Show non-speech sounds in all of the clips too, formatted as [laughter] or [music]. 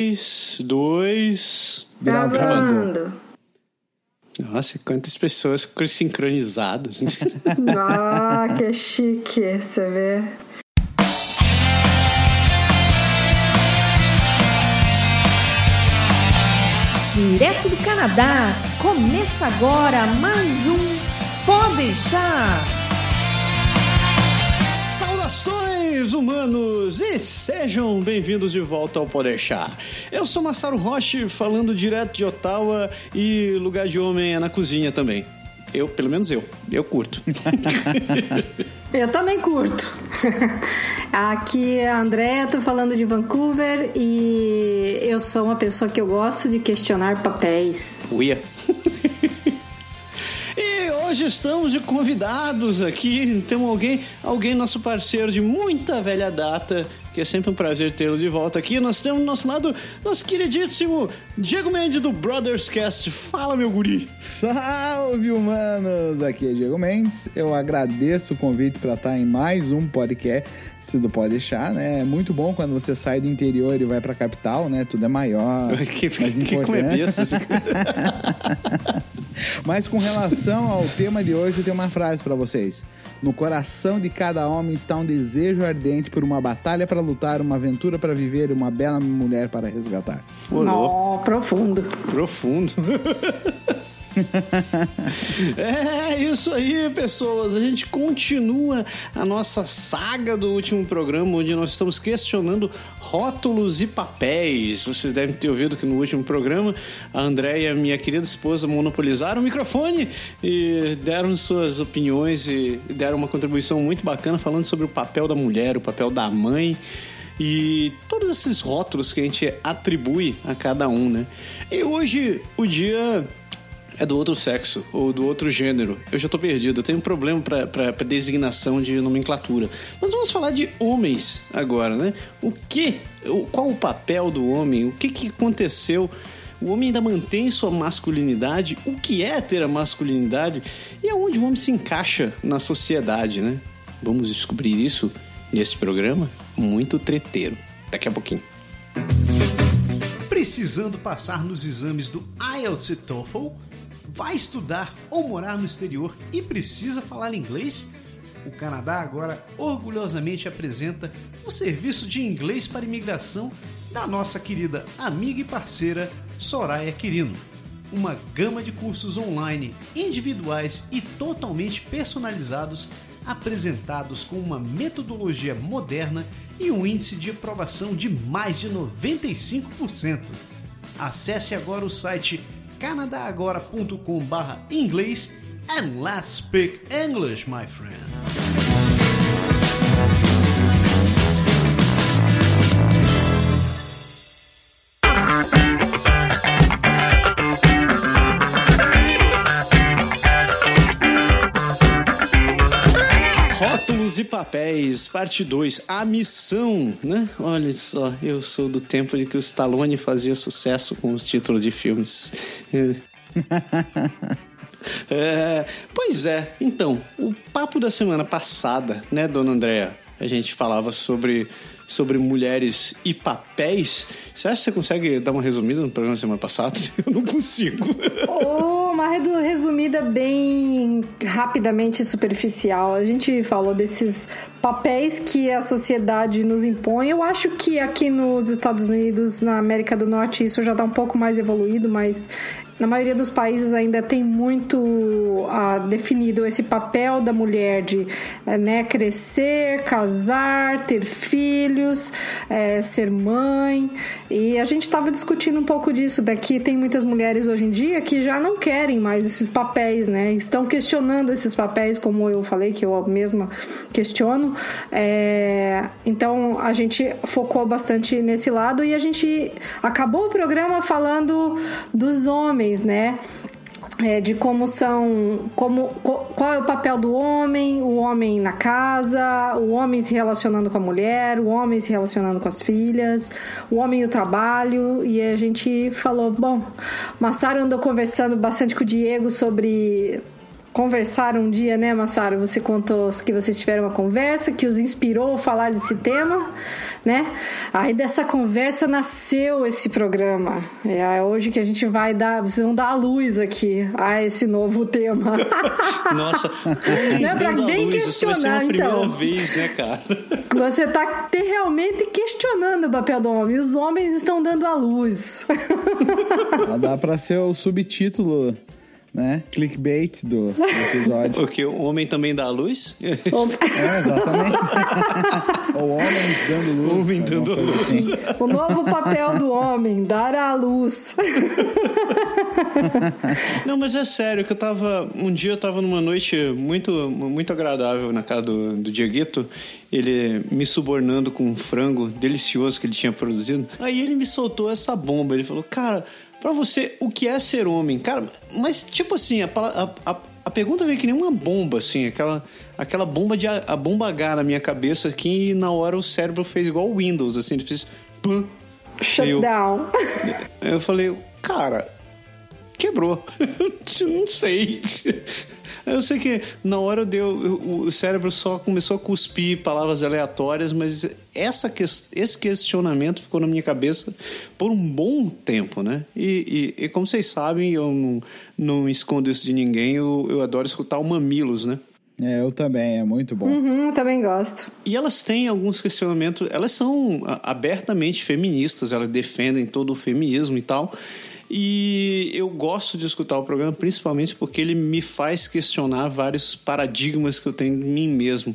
3, 2. Gravando. Nossa, quantas pessoas sincronizadas. [laughs] Ah, que chique, você vê. Direto do Canadá, começa agora mais um Pode deixar. Saudações, humanos, e sejam bem-vindos de volta ao Podeixar. Eu sou Massaro Roche, falando direto de Ottawa e lugar de homem é na cozinha também. Eu, pelo menos eu, eu curto. [laughs] Eu também curto. Aqui é a Andréa, tô falando de Vancouver e eu sou uma pessoa que eu gosto de questionar papéis. Uia. E hoje estamos de convidados aqui. Temos alguém, alguém nosso parceiro de muita velha data, que é sempre um prazer tê-lo de volta aqui. Nós temos do nosso lado nosso queridíssimo Diego Mendes do Brothers Cast. Fala, meu guri. Salve, humanos! Aqui é Diego Mendes. Eu agradeço o convite para estar em mais um podcast do Pode Deixar, né? É muito bom quando você sai do interior e vai para a capital, né? Tudo é maior, [laughs] Que, mais que, como é importante. besta esse [laughs] Mas com relação ao tema de hoje, eu tenho uma frase para vocês. No coração de cada homem está um desejo ardente por uma batalha para lutar, uma aventura para viver e uma bela mulher para resgatar. Nó, profundo. Profundo. [laughs] é isso aí, pessoas. A gente continua a nossa saga do último programa, onde nós estamos questionando rótulos e papéis. Vocês devem ter ouvido que no último programa a Andréia, minha querida esposa, monopolizaram o microfone e deram suas opiniões e deram uma contribuição muito bacana falando sobre o papel da mulher, o papel da mãe e todos esses rótulos que a gente atribui a cada um, né? E hoje o dia é do outro sexo ou do outro gênero. Eu já tô perdido, eu tenho um problema pra- designação de nomenclatura. Mas vamos falar de homens agora, né? O que, qual o papel do homem? O que que aconteceu? O homem ainda mantém sua masculinidade? O que é ter a masculinidade? E aonde o homem se encaixa na sociedade, né? Vamos descobrir isso nesse programa muito treteiro. Daqui a pouquinho. Precisando passar nos exames do IELTS e TOEFL? Vai estudar ou morar no exterior e precisa falar inglês? O Canadá agora orgulhosamente apresenta o serviço de inglês para imigração da nossa querida amiga e parceira Soraya Quirino. Uma gama de cursos online, individuais e totalmente personalizados, apresentados com uma metodologia moderna e um índice de aprovação de mais de 95%. Acesse agora o site canadagora.com inglês and let's speak English, my friend. E papéis, parte 2, a missão, né? Olha só, eu sou do tempo de que o Stallone fazia sucesso com os títulos de filmes. [laughs] É, pois é, então, o papo da semana passada, né, dona Andréa? A gente falava sobre, sobre mulheres e papéis. Você acha que você consegue dar uma resumida no programa da semana passada? [laughs] Eu não consigo. Ou uma resumida bem rapidamente superficial. A gente falou desses papéis que a sociedade nos impõe. Eu acho que aqui nos Estados Unidos, na América do Norte, isso já está um pouco mais evoluído, mas na maioria dos países ainda tem muito ah, definido esse papel da mulher de eh, né, crescer, casar, ter filhos, eh, ser mãe. E a gente estava discutindo um pouco disso. Daqui tem muitas mulheres hoje em dia que já não querem mais esses papéis, né? Estão questionando esses papéis, como eu falei, que eu mesma questiono. É, então a gente focou bastante nesse lado e a gente acabou o programa falando dos homens, né? É, de como são, como co- qual é o papel do homem, o homem na casa, o homem se relacionando com a mulher, o homem se relacionando com as filhas, o homem no trabalho e a gente falou, bom, Massaro andou conversando bastante com o Diego sobre conversaram um dia, né, Massaro? Você contou que vocês tiveram uma conversa que os inspirou a falar desse tema, né? Aí dessa conversa nasceu esse programa. É hoje que a gente vai dar, vocês vão dar a luz aqui a esse novo tema. [laughs] Nossa, [laughs] Não é pra dando a bem luz, isso vai ser questionar, a primeira então. vez, né, cara? [laughs] Você tá te- realmente questionando o papel do homem. Os homens estão dando a luz. Ela dá pra ser o subtítulo, né? Clickbait do, do episódio. [laughs] Porque o homem também dá a luz? [laughs] É, exatamente. [laughs] Ou homens dando luz. Homem dando luz. assim. O novo papel do homem, dar a luz. Não, mas é sério, que eu tava. Um dia eu tava numa noite muito, muito agradável na casa do, do Dieguito. Ele me subornando com um frango delicioso que ele tinha produzido. Aí ele me soltou essa bomba. Ele falou, cara, pra você, o que é ser homem? Cara, mas tipo assim, a, a, a, pergunta veio que nem uma bomba, assim, aquela, aquela bomba de a, a bomba H na minha cabeça que na hora o cérebro fez igual o Windows, assim, ele fez. Pum. Shutdown. Aí eu falei, cara, quebrou. [laughs] Eu não sei. Eu sei que na hora deu, o cérebro só começou a cuspir palavras aleatórias, mas essa, esse questionamento ficou na minha cabeça por um bom tempo, né? E, e- e como vocês sabem, eu não, não escondo isso de ninguém, eu, eu adoro escutar o Mamilos, né? É, eu também, é muito bom. Uhum, também gosto. E elas têm alguns questionamentos, elas são abertamente feministas, elas defendem todo o feminismo e tal. E eu gosto de escutar o programa principalmente porque ele me faz questionar vários paradigmas que eu tenho em mim mesmo.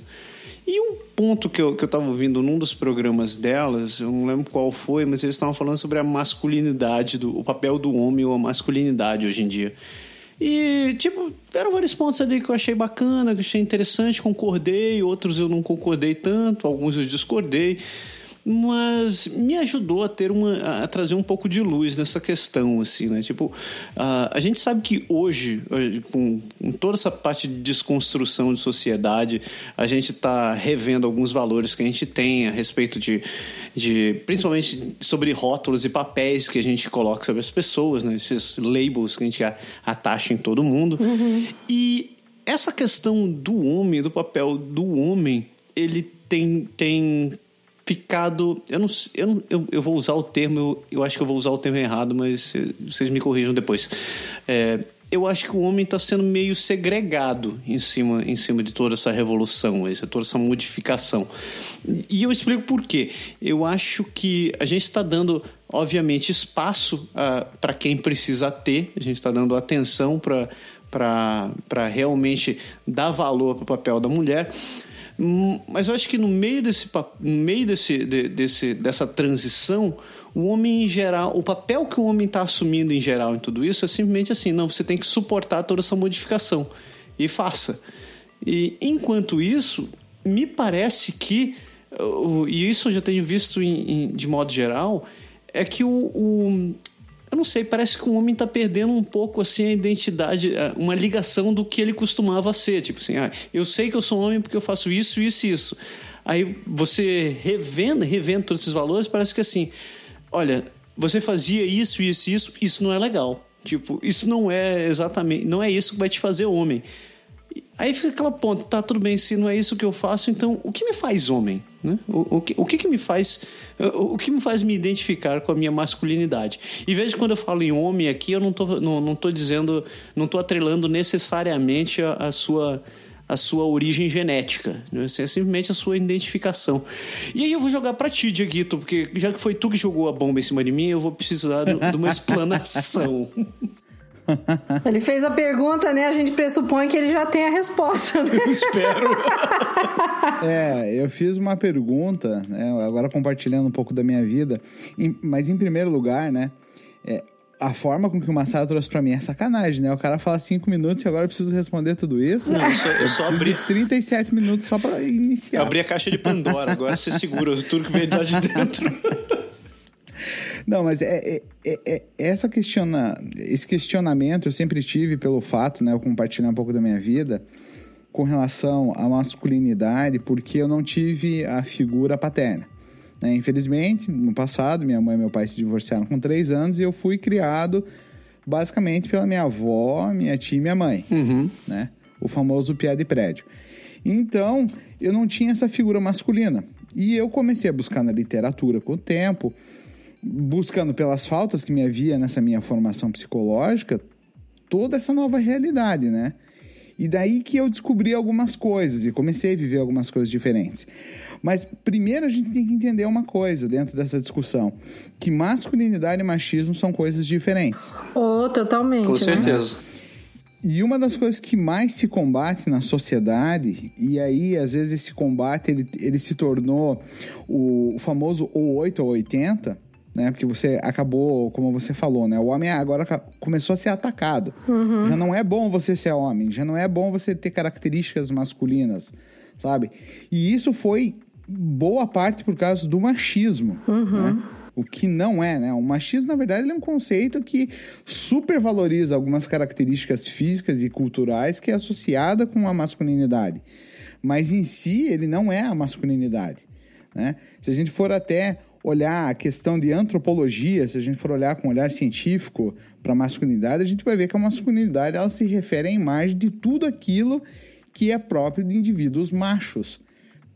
E um ponto que eu, que eu tava ouvindo num dos programas delas, eu não lembro qual foi, mas eles estavam falando sobre a masculinidade, do, o papel do homem ou a masculinidade hoje em dia. E, tipo, eram vários pontos ali que eu achei bacana, que eu achei interessante, concordei, outros eu não concordei tanto, alguns eu discordei. Mas me ajudou a ter uma. a trazer um pouco de luz nessa questão, assim, né? Tipo, ah, a gente sabe que hoje, com, com toda essa parte de desconstrução de sociedade, a gente está revendo alguns valores que a gente tem a respeito de, de. principalmente sobre rótulos e papéis que a gente coloca sobre as pessoas, né? Esses labels que a gente atacha em todo mundo. E essa questão do homem, do papel do homem, ele tem, tem ficado. Eu não eu, não- eu, eu vou usar o termo, eu, eu acho que eu vou usar o termo errado, mas vocês me corrijam depois. É, eu acho que o homem está sendo meio segregado em cima, em cima de toda essa revolução, essa, toda essa modificação. E eu explico por quê. Eu acho que a gente está dando, obviamente, espaço para quem precisa ter, a gente está dando atenção para realmente dar valor para o papel da mulher. Hum, Mas eu acho que no meio, desse, no meio desse, de- desse, dessa transição, o homem em geral, o papel que o homem está assumindo em geral em tudo isso é simplesmente assim: não, você tem que suportar toda essa modificação e faça. E enquanto isso, me parece que, uh, e isso eu já tenho visto em- em- de modo geral, é que o, o- eu não sei, parece que o homem tá perdendo um pouco assim a identidade, eh, uma ligação do que ele costumava ser. Tipo assim, ah, eu sei que eu sou homem porque eu faço isso, isso e isso. Aí você revendo, revendo todos esses valores, parece que assim, olha, você fazia isso, isso e isso, isso não é legal. Tipo, isso não é exatamente, não é isso que vai te fazer homem. Aí fica aquela ponta, tá, tudo bem, se não é isso que eu faço, então o que me faz homem? Né? O, o, que, o que que me faz o, o que me faz me identificar com a minha masculinidade? E veja quando eu falo em homem aqui, eu não tô, não, não tô dizendo, não tô atrelando necessariamente a, a sua a sua origem genética, né? Assim, é simplesmente a sua identificação. E aí eu vou jogar pra ti, Dieguito, porque já que foi tu que jogou a bomba em cima de mim, eu vou precisar do- de uma [laughs] explanação. [laughs] Ele fez a pergunta, né? A gente pressupõe que ele já tem a resposta, né? [laughs] Espero. [laughs] É, eu fiz uma pergunta, né, agora compartilhando um pouco da minha vida, mas em primeiro lugar, né, é, a forma com que o Massaro trouxe pra mim é sacanagem, né? O cara fala cinco minutos e agora eu preciso responder tudo isso. Não, eu só, eu só abri, de 37 minutos só pra iniciar. Eu abri a caixa de Pandora, agora você segura tudo que veio lá de dentro. Não, mas é, é- é- é- essa questiona, esse questionamento eu sempre tive pelo fato, né, eu compartilhar um pouco da minha vida com relação à masculinidade, porque eu não tive a figura paterna. né? Infelizmente, no passado, minha mãe e meu pai se divorciaram com três anos e eu fui criado basicamente pela minha avó, minha tia e minha mãe. Né? o famoso piada de prédio. Então, eu não tinha essa figura masculina. E eu comecei a buscar na literatura com o tempo, buscando pelas faltas que me havia nessa minha formação psicológica, toda essa nova realidade, né? E daí que eu descobri algumas coisas e comecei a viver algumas coisas diferentes. Mas primeiro a gente tem que entender uma coisa dentro dessa discussão: que masculinidade e machismo são coisas diferentes. Oh, totalmente. Com né? certeza. E uma das coisas que mais se combate na sociedade, e aí às vezes esse combate ele, ele se tornou o, o famoso ou 8 ou 80, né? Porque você acabou, como você falou, né? O homem agora começou a ser atacado. Uhum. Já não é bom você ser homem, já não é bom você ter características masculinas, sabe? E isso foi boa parte por causa do machismo, uhum. né? O que não é, né? O machismo, na verdade, é um conceito que supervaloriza algumas características físicas e culturais que é associada com a masculinidade. Mas em si, ele não é a masculinidade. Né? Se a gente for até olhar a questão de antropologia, se a gente for olhar com um olhar científico para a masculinidade, a gente vai ver que a masculinidade ela se refere à imagem de tudo aquilo que é próprio de indivíduos machos,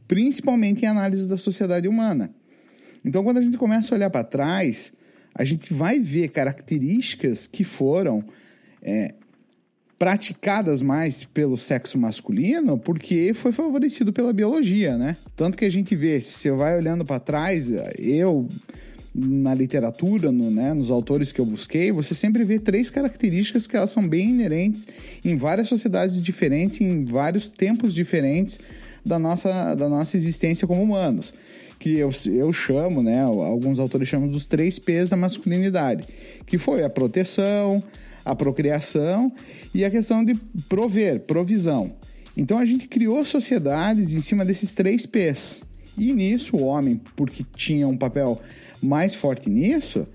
principalmente em análise da sociedade humana. Então, quando a gente começa a olhar para trás, a gente vai ver características que foram é, praticadas mais pelo sexo masculino porque foi favorecido pela biologia, né? Tanto que a gente vê, se você vai olhando para trás, eu na literatura, no, né, nos autores que eu busquei, você sempre vê três características que elas são bem inerentes em várias sociedades diferentes, em vários tempos diferentes da nossa, da nossa existência como humanos. Que eu, eu chamo, né, alguns autores chamam dos três P's da masculinidade, que foi a proteção, a procriação e a questão de prover, provisão. Então a gente criou sociedades em cima desses três P's. E nisso o homem, porque tinha um papel mais forte nisso,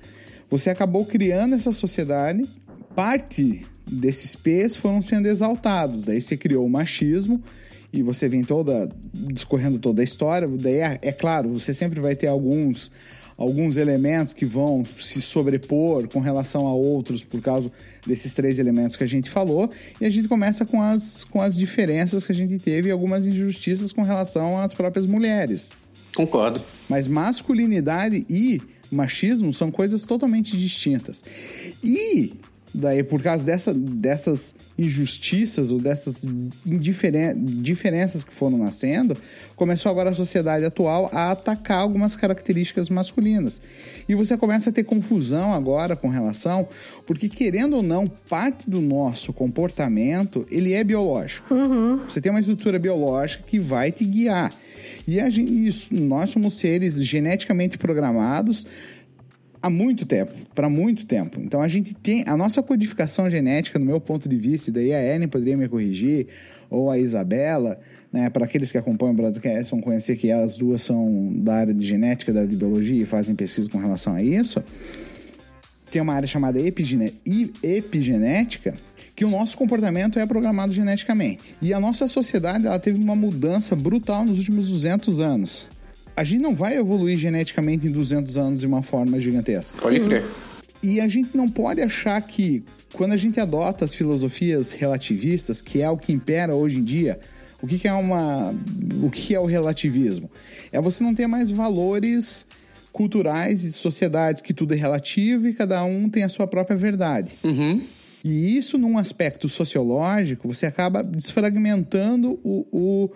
você acabou criando essa sociedade. Parte desses P's foram sendo exaltados. Daí você criou o machismo e você vem toda discorrendo toda a história. Daí é, é claro, você sempre vai ter alguns alguns elementos que vão se sobrepor com relação a outros por causa desses três elementos que a gente falou, e a gente começa com as, com as diferenças que a gente teve e algumas injustiças com relação às próprias mulheres. Concordo. Mas masculinidade e machismo são coisas totalmente distintas. E Daí, por causa dessa, dessas injustiças ou dessas diferenças que foram nascendo, começou agora a sociedade atual a atacar algumas características masculinas. E você começa a ter confusão agora com relação, porque querendo ou não, parte do nosso comportamento ele é biológico. Uhum. Você tem uma estrutura biológica que vai te guiar. E a gente, isso, nós somos seres geneticamente programados há muito tempo, para muito tempo. Então a gente tem a nossa codificação genética, no meu ponto de vista, e daí a Ellen poderia me corrigir, ou a Isabela, né, para aqueles que acompanham o Broadcast vão conhecer que elas duas são da área de genética, da área de biologia e fazem pesquisa com relação a isso. Tem uma área chamada epigenética, que o nosso comportamento é programado geneticamente. E a nossa sociedade ela teve uma mudança brutal nos últimos 200 anos a gente não vai evoluir geneticamente em 200 anos de uma forma gigantesca. Pode crer. E a gente não pode achar que quando a gente adota as filosofias relativistas, que é o que impera hoje em dia, o que, que é uma, o que é o relativismo? É você não ter mais valores culturais e sociedades que tudo é relativo e cada um tem a sua própria verdade. Uhum. E isso, num aspecto sociológico, você acaba desfragmentando o, o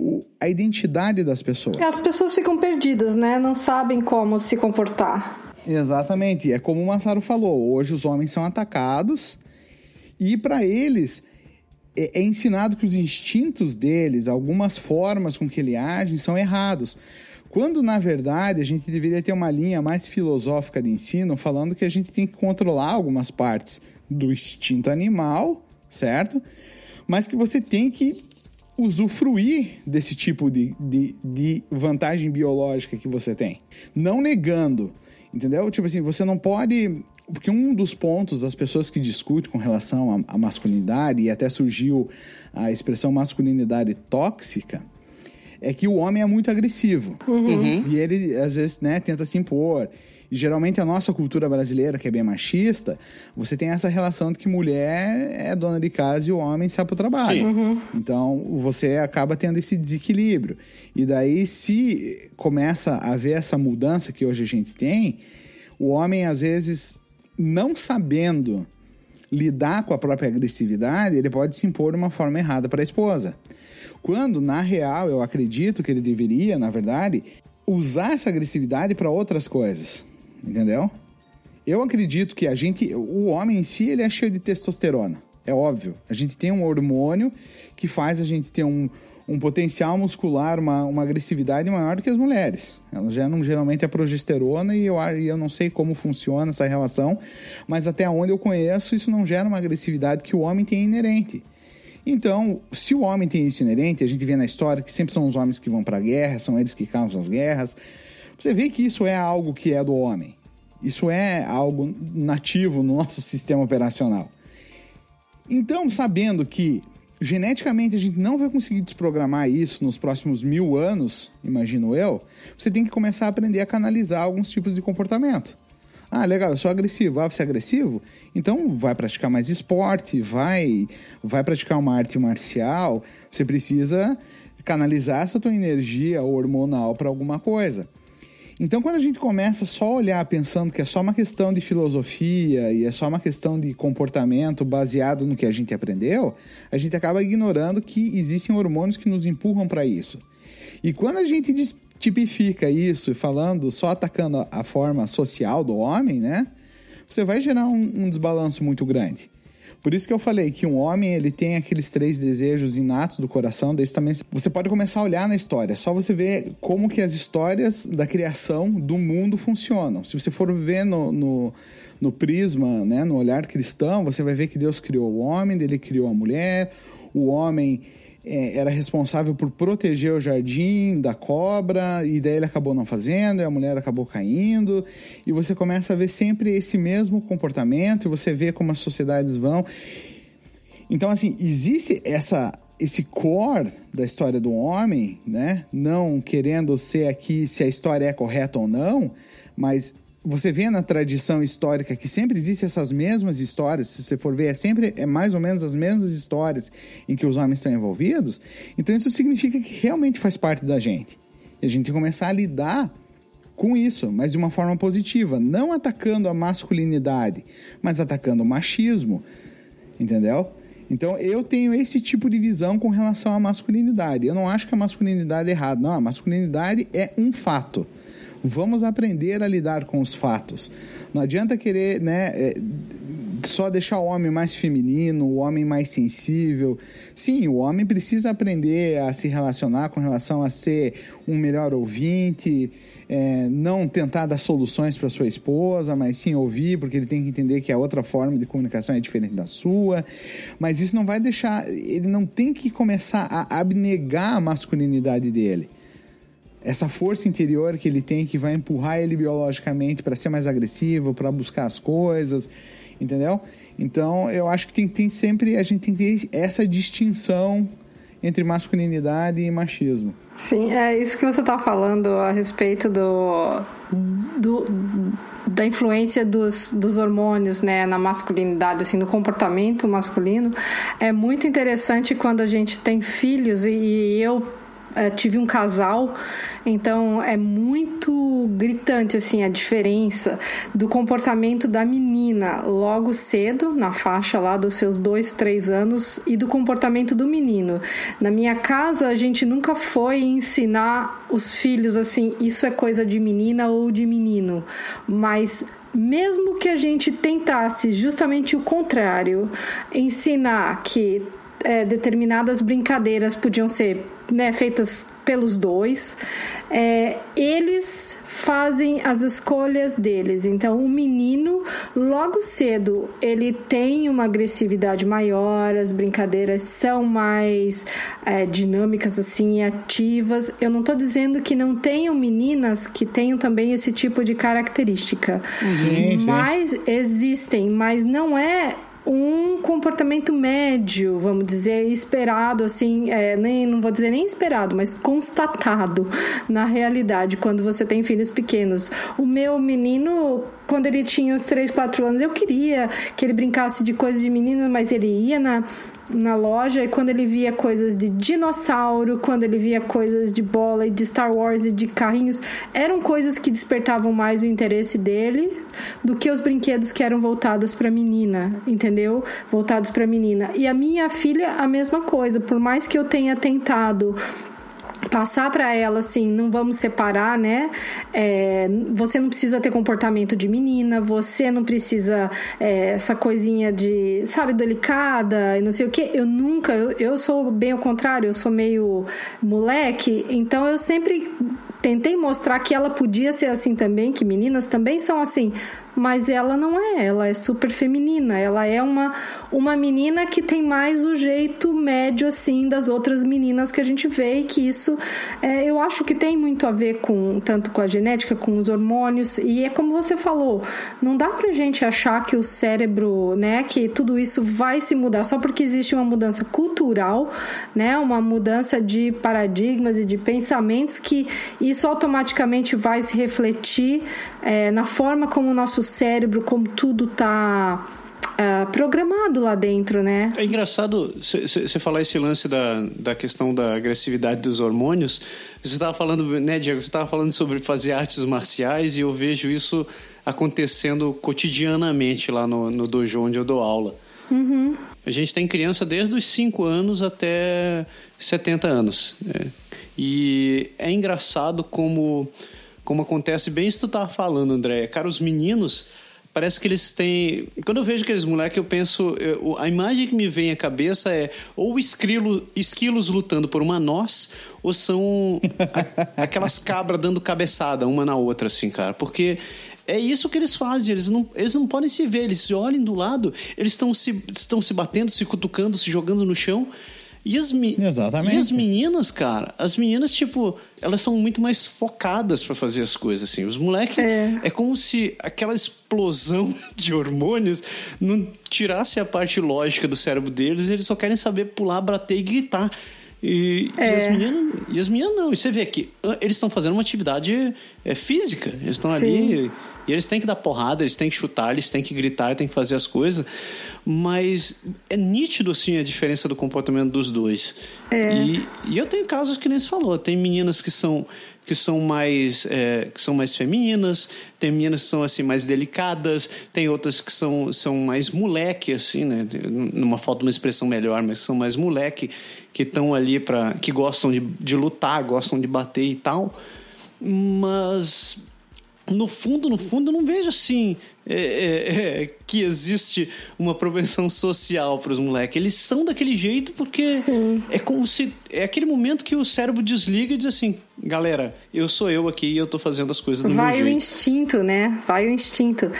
o, a identidade das pessoas. As pessoas ficam perdidas, né? Não sabem como se comportar. Exatamente. É como o Massaro falou: hoje os homens são atacados e para eles é, é, ensinado que os instintos deles, algumas formas com que ele age, são errados. Quando, na verdade, a gente deveria ter uma linha mais filosófica de ensino falando que a gente tem que controlar algumas partes do instinto animal, certo? Mas que você tem que usufruir desse tipo de, de, de vantagem biológica que você tem. Não negando, entendeu? Tipo assim, você não pode porque um dos pontos das pessoas que discutem com relação à, masculinidade, e até surgiu a expressão masculinidade tóxica, é que o homem é muito agressivo. Uhum. E ele, às vezes, né, tenta se impor. E geralmente a nossa cultura brasileira, que é bem machista, você tem essa relação de que mulher é dona de casa e o homem sai para o trabalho. Uhum. Então você acaba tendo esse desequilíbrio. E daí, se começa a haver essa mudança que hoje a gente tem, o homem às vezes não sabendo lidar com a própria agressividade, ele pode se impor de uma forma errada para a esposa. Quando, na real, eu acredito que ele deveria, na verdade, usar essa agressividade para outras coisas. Entendeu? Eu acredito que a gente, o homem em si, ele é cheio de testosterona. É óbvio. A gente tem um hormônio que faz a gente ter um, um potencial muscular, uma, uma agressividade maior do que as mulheres. Elas geram geralmente a progesterona e eu, e eu não sei como funciona essa relação, mas até onde eu conheço, isso não gera uma agressividade que o homem tem inerente. Então, se o homem tem isso inerente, a gente vê na história que sempre são os homens que vão para a guerra, são eles que causam as guerras. Você vê que isso é algo que é do homem. Isso é algo nativo no nosso [laughs] sistema operacional. Então, sabendo que geneticamente a gente não vai conseguir desprogramar isso nos próximos mil anos, imagino eu, você tem que começar a aprender a canalizar alguns tipos de comportamento. Ah, legal, eu sou agressivo. Ah, você é agressivo? Então vai praticar mais esporte, vai, vai praticar uma arte marcial. Você precisa canalizar essa tua energia hormonal para alguma coisa. Então, quando a gente começa só a olhar pensando que é só uma questão de filosofia e é só uma questão de comportamento baseado no que a gente aprendeu, a gente acaba ignorando que existem hormônios que nos empurram para isso. E quando a gente tipifica isso falando, só atacando a forma social do homem, né? Você vai gerar um, um desbalanço muito grande. Por isso que eu falei que um homem ele tem aqueles três desejos inatos do coração, daí também você pode começar a olhar na história, só você ver como que as histórias da criação do mundo funcionam. Se você for ver no, no, no prisma, né, no olhar cristão, você vai ver que Deus criou o homem, ele criou a mulher, o homem é, era responsável por proteger o jardim da cobra, e daí ele acabou não fazendo, e a mulher acabou caindo, e você começa a ver sempre esse mesmo comportamento, e você vê como as sociedades vão. Então, assim, existe essa esse core da história do homem, né? Não querendo ser aqui se a história é correta ou não, mas você vê na tradição histórica que sempre existem essas mesmas histórias, se você for ver, é sempre é mais ou menos as mesmas histórias em que os homens estão envolvidos. Então isso significa que realmente faz parte da gente. E a gente tem que começar a lidar com isso, mas de uma forma positiva, não atacando a masculinidade, mas atacando o machismo. Entendeu? Então eu tenho esse tipo de visão com relação à masculinidade. Eu não acho que a masculinidade é errada. Não, a masculinidade é um fato. Vamos aprender a lidar com os fatos. Não adianta querer, né, é, só deixar o homem mais feminino, o homem mais sensível. Sim, o homem precisa aprender a se relacionar com relação a ser um melhor ouvinte, é, não tentar dar soluções para sua esposa, mas sim ouvir, porque ele tem que entender que a outra forma de comunicação é diferente da sua. Mas isso não vai deixar, ele não tem que começar a abnegar a masculinidade dele essa força interior que ele tem que vai empurrar ele biologicamente para ser mais agressivo, para buscar as coisas, entendeu? Então, eu acho que tem, tem sempre a gente tem que ter essa distinção entre masculinidade e machismo. Sim, é isso que você está falando a respeito do, do da influência dos, dos hormônios né, na masculinidade, assim, no comportamento masculino. É muito interessante quando a gente tem filhos e, e eu é, tive um casal, então é muito gritante assim a diferença do comportamento da menina logo cedo, na faixa lá dos seus dois, três anos, e do comportamento do menino. Na minha casa, a gente nunca foi ensinar os filhos assim, isso é coisa de menina ou de menino, mas mesmo que a gente tentasse justamente o contrário, ensinar que é, determinadas brincadeiras podiam ser né, feitas pelos dois. É, eles fazem as escolhas deles. Então, o menino, logo cedo, ele tem uma agressividade maior, as brincadeiras são mais é, dinâmicas, assim, ativas. Eu não estou dizendo que não tenham meninas que tenham também esse tipo de característica. Sim, mas existem, mas não é um comportamento médio, vamos dizer, esperado, assim, é, nem, não vou dizer nem esperado, mas constatado na realidade quando você tem filhos pequenos. O meu menino, quando ele tinha uns 3, 4 anos, eu queria que ele brincasse de coisas de menina, mas ele ia na, na loja e quando ele via coisas de dinossauro, quando ele via coisas de bola e de Star Wars e de carrinhos, eram coisas que despertavam mais o interesse dele do que os brinquedos que eram voltados para menina, entendeu? Voltados para menina. E a minha filha a mesma coisa, por mais que eu tenha tentado passar para ela assim, não vamos separar, né? É, você não precisa ter comportamento de menina, você não precisa é, essa coisinha de, sabe, delicada e não sei o que. Eu nunca, eu, eu sou bem ao contrário, eu sou meio moleque, então eu sempre tentei mostrar que ela podia ser assim também, que meninas também são assim mas ela não é, ela é super feminina, ela é uma, uma menina que tem mais o jeito médio assim das outras meninas que a gente vê e que isso é, eu acho que tem muito a ver com tanto com a genética, com os hormônios. E é como você falou, não dá pra gente achar que o cérebro, né, que tudo isso vai se mudar só porque existe uma mudança cultural, né, uma mudança de paradigmas e de pensamentos que isso automaticamente vai se refletir é, na forma como o nosso cérebro, como tudo está é, programado lá dentro, né? É engraçado você falar esse lance da, da questão da agressividade dos hormônios. Você estava falando, né, Diego? Você estava falando sobre fazer artes marciais e eu vejo isso acontecendo cotidianamente lá no, no dojo onde eu dou aula. Uhum. A gente tem criança desde os 5 anos até 70 anos. Né? E é engraçado como como acontece bem isso tu tava falando, André. Cara, os meninos, parece que eles têm. Quando eu vejo aqueles moleques, eu penso. Eu, a imagem que me vem à cabeça é ou esquilo, esquilos lutando por uma noz, ou são a, [laughs] aquelas cabras dando cabeçada uma na outra, assim, cara. Porque é isso que eles fazem. Eles não, eles não podem se ver, eles se olhem do lado, eles estão se, estão se batendo, se cutucando, se jogando no chão. E as, Exatamente. e as meninas, cara, as meninas, tipo, elas são muito mais focadas para fazer as coisas, assim. Os moleques, é. é. como se aquela explosão [laughs] de hormônios não tirasse a parte lógica do cérebro deles, eles só querem saber pular, bater e gritar. E, é. e, as meninas, e as meninas não. E você vê que eles estão fazendo uma atividade é, física. Eles estão ali e eles têm que dar porrada, eles têm que chutar, eles têm que gritar, têm que fazer as coisas mas é nítido assim a diferença do comportamento dos dois. É. E, e eu tenho casos que nem se falou, tem meninas que são que são mais é, que são mais femininas, tem meninas que são assim mais delicadas, tem outras que são, são mais moleque assim, né? Numa falta de uma expressão melhor, mas são mais moleque que estão ali para que gostam de, de lutar, gostam de bater e tal. Mas no fundo, no fundo, eu não vejo assim é, é, é, que existe uma propensão social para os moleques. Eles são daquele jeito porque Sim. é como se. É aquele momento que o cérebro desliga e diz assim: galera, eu sou eu aqui e eu tô fazendo as coisas do Vai meu jeito. Vai o instinto, né? Vai o instinto.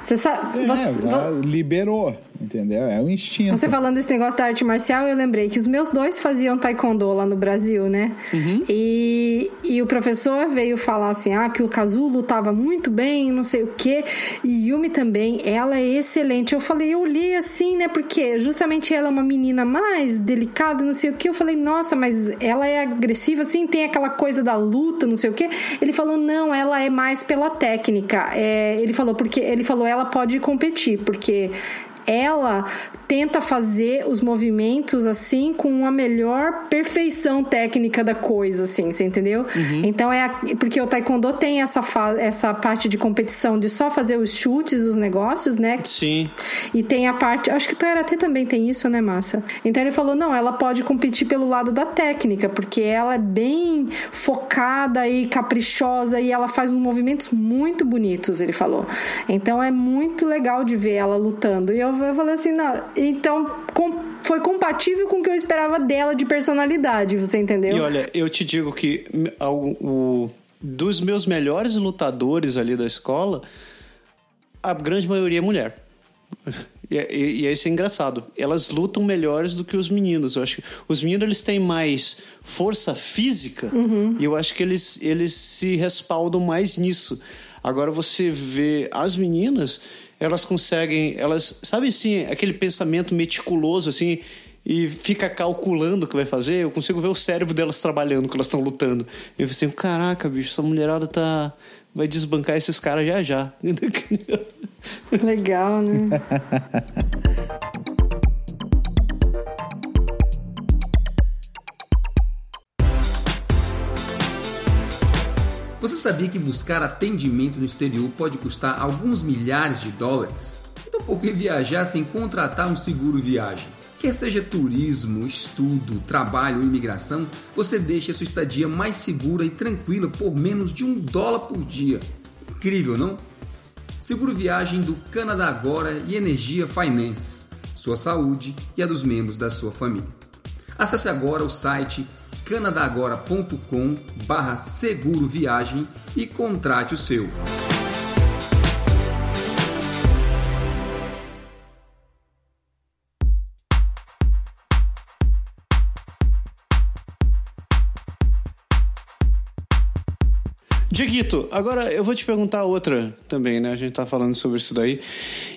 Você sabe. É, você, liberou, entendeu? É o instinto. Você falando desse negócio da arte marcial, eu lembrei que os meus dois faziam taekwondo lá no Brasil, né? Uhum. E, e o professor veio falar assim: ah, que o Kazu lutava muito bem, não sei o quê. E Yumi também, ela é excelente. Eu falei, eu li assim, né? Porque justamente ela é uma menina mais delicada, não sei o que. Eu falei, nossa, mas ela é agressiva, assim, tem aquela coisa da luta, não sei o que. Ele falou, não, ela é mais pela técnica. É, ele falou, porque ele falou, ela pode competir, porque ela tenta fazer os movimentos assim com a melhor perfeição técnica da coisa, assim, você entendeu? Uhum. Então é a, porque o taekwondo tem essa essa parte de competição de só fazer os chutes, os negócios, né? Sim. E tem a parte, acho que o Karatê também tem isso, né, massa? Então ele falou, não, ela pode competir pelo lado da técnica, porque ela é bem focada e caprichosa e ela faz uns movimentos muito bonitos, ele falou. Então é muito legal de ver ela lutando. E eu eu falei assim, não, então com, foi compatível com o que eu esperava dela de personalidade, você entendeu? E olha, eu te digo que o, o dos meus melhores lutadores ali da escola, a grande maioria é mulher. E, e, e isso é engraçado. Elas lutam melhores do que os meninos. Eu acho que os meninos eles têm mais força física uhum. e eu acho que eles, eles se respaldam mais nisso. Agora você vê as meninas, elas conseguem, elas, sabe assim, aquele pensamento meticuloso assim, e fica calculando o que vai fazer, eu consigo ver o cérebro delas trabalhando quando elas estão lutando. Eu fico assim, caraca, bicho, essa mulherada tá vai desbancar esses caras já já. [laughs] Legal, né? [laughs] Você sabia que buscar atendimento no exterior pode custar alguns milhares de dólares? Então por que viajar sem contratar um seguro viagem? Quer seja turismo, estudo, trabalho ou imigração, você deixa a sua estadia mais segura e tranquila por menos de um dólar por dia. Incrível, não? Seguro viagem do Canadá Agora e Energia Finances. Sua saúde e a dos membros da sua família. Acesse agora o site canadagora.com barra seguro viagem e contrate o seu. Dieguito, agora eu vou te perguntar outra também, né? A gente tá falando sobre isso daí.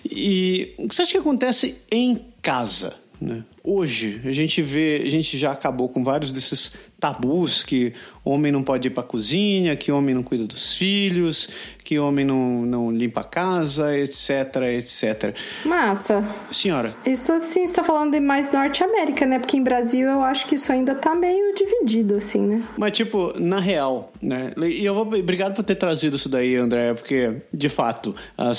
E o que você acha que acontece em casa? Né? Hoje, a gente vê, a gente já acabou com vários desses tabus que homem não pode ir para cozinha, que homem não cuida dos filhos, que homem não, não limpa a casa, etc, etc. Massa. Senhora. Isso assim, você tá falando de mais Norte América, né? Porque em Brasil eu acho que isso ainda tá meio dividido, assim, né? Mas, tipo, na real, né? E eu vou. Obrigado por ter trazido isso daí, André, porque, de fato, a,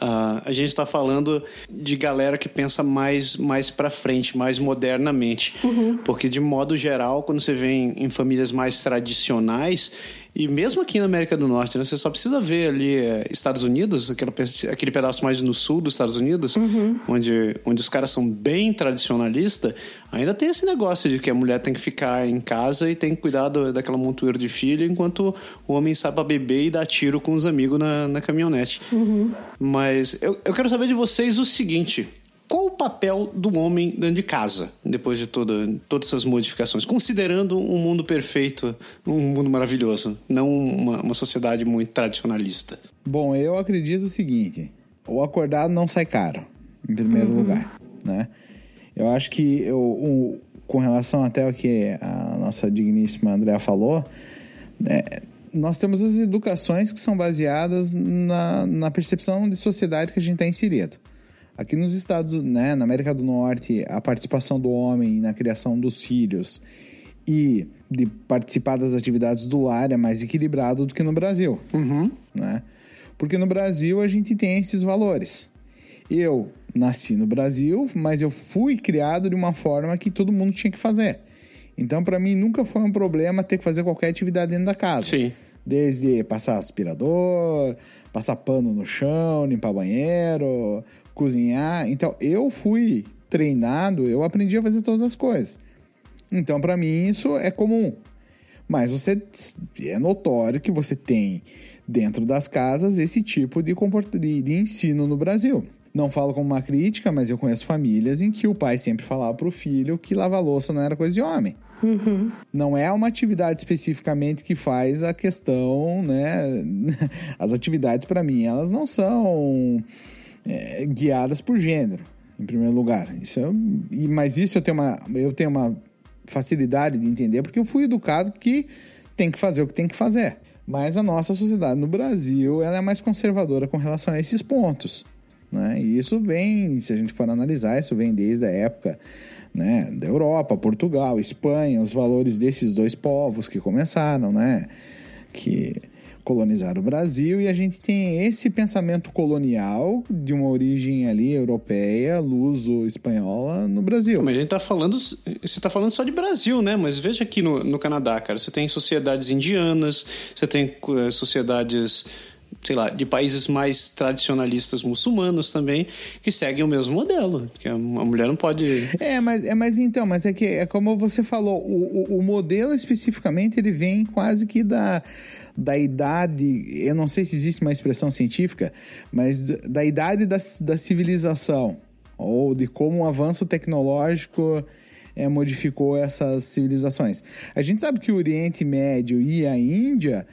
a, a gente tá falando de galera que pensa mais, mais pra frente, mais modernamente. Uhum. Porque, de modo geral, quando você vem em famílias mais tradicionais, e mesmo aqui na América do Norte, né, você só precisa ver ali é, Estados Unidos, aquele, aquele pedaço mais no sul dos Estados Unidos, uhum. onde, onde os caras são bem tradicionalistas, ainda tem esse negócio de que a mulher tem que ficar em casa e tem que cuidar do, daquela montoeira de filho, enquanto o homem sai pra beber e dá tiro com os amigos na, na caminhonete. Uhum. Mas eu, eu quero saber de vocês o seguinte qual o papel do homem dentro de casa, depois de toda, todas essas modificações, considerando um mundo perfeito, um mundo maravilhoso, não uma, uma sociedade muito tradicionalista? Bom, eu acredito o seguinte: o acordado não sai caro, em primeiro uhum. lugar, né? Eu acho que eu, um, com relação até ao que a nossa digníssima Andrea falou, é, nós temos as educações que são baseadas na, na percepção de sociedade que a gente está inserido. Aqui nos Estados, né, na América do Norte, a participação do homem na criação dos filhos e de participar das atividades do lar é mais equilibrado do que no Brasil, uhum. né? Porque no Brasil a gente tem esses valores. Eu nasci no Brasil, mas eu fui criado de uma forma que todo mundo tinha que fazer. Então, para mim, nunca foi um problema ter que fazer qualquer atividade dentro da casa. Sim. Desde passar aspirador, passar pano no chão, limpar banheiro, cozinhar. Então, eu fui treinado, eu aprendi a fazer todas as coisas. Então, para mim, isso é comum. Mas você é notório que você tem dentro das casas esse tipo de, de, de ensino no Brasil. Não falo como uma crítica, mas eu conheço famílias em que o pai sempre falava para o filho que lavar louça não era coisa de homem. Uhum. Não é uma atividade especificamente que faz a questão, né? [laughs] As atividades, para mim, elas não são é, guiadas por gênero, em primeiro lugar. Isso é, mas isso eu tenho, uma, eu tenho uma facilidade de entender porque eu fui educado que tem que fazer o que tem que fazer. Mas a nossa sociedade no Brasil ela é mais conservadora com relação a esses pontos. Né? E isso vem, se a gente for analisar, isso vem desde a época né, da Europa, Portugal, Espanha, os valores desses dois povos que começaram, né? Que colonizar o Brasil e a gente tem esse pensamento colonial de uma origem ali europeia, luso-espanhola no Brasil. Mas a gente tá falando, você está falando só de Brasil, né? Mas veja aqui no, no Canadá, cara, você tem sociedades indianas, você tem uh, sociedades sei lá, de países mais tradicionalistas muçulmanos também, que seguem o mesmo modelo, que a mulher não pode... É, mas, é, mas então, mas é que é como você falou, o, o, o modelo especificamente, ele vem quase que da, da idade, eu não sei se existe uma expressão científica, mas da idade da, da civilização, ou de como o avanço tecnológico... É, modificou essas civilizações. A gente sabe que o Oriente Médio e a Índia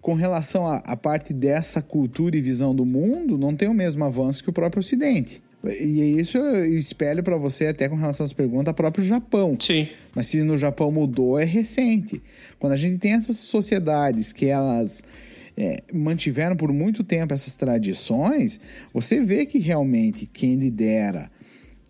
com relação à parte dessa cultura e visão do mundo, não tem o mesmo avanço que o próprio Ocidente. E isso eu espelho para você até com relação às perguntas, próprio Japão. Sim. Mas se no Japão mudou, é recente. Quando a gente tem essas sociedades que elas é, mantiveram por muito tempo essas tradições, você vê que realmente quem lidera